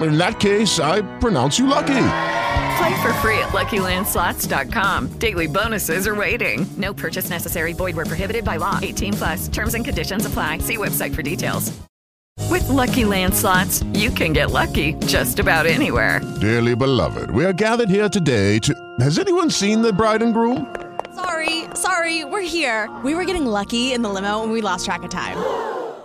In that case, I pronounce you lucky. Play for free at LuckyLandSlots.com. Daily bonuses are waiting. No purchase necessary. Void where prohibited by law. 18 plus. Terms and conditions apply. See website for details. With Lucky Land Slots, you can get lucky just about anywhere. Dearly beloved, we are gathered here today to. Has anyone seen the bride and groom? Sorry, sorry, we're here. We were getting lucky in the limo and we lost track of time.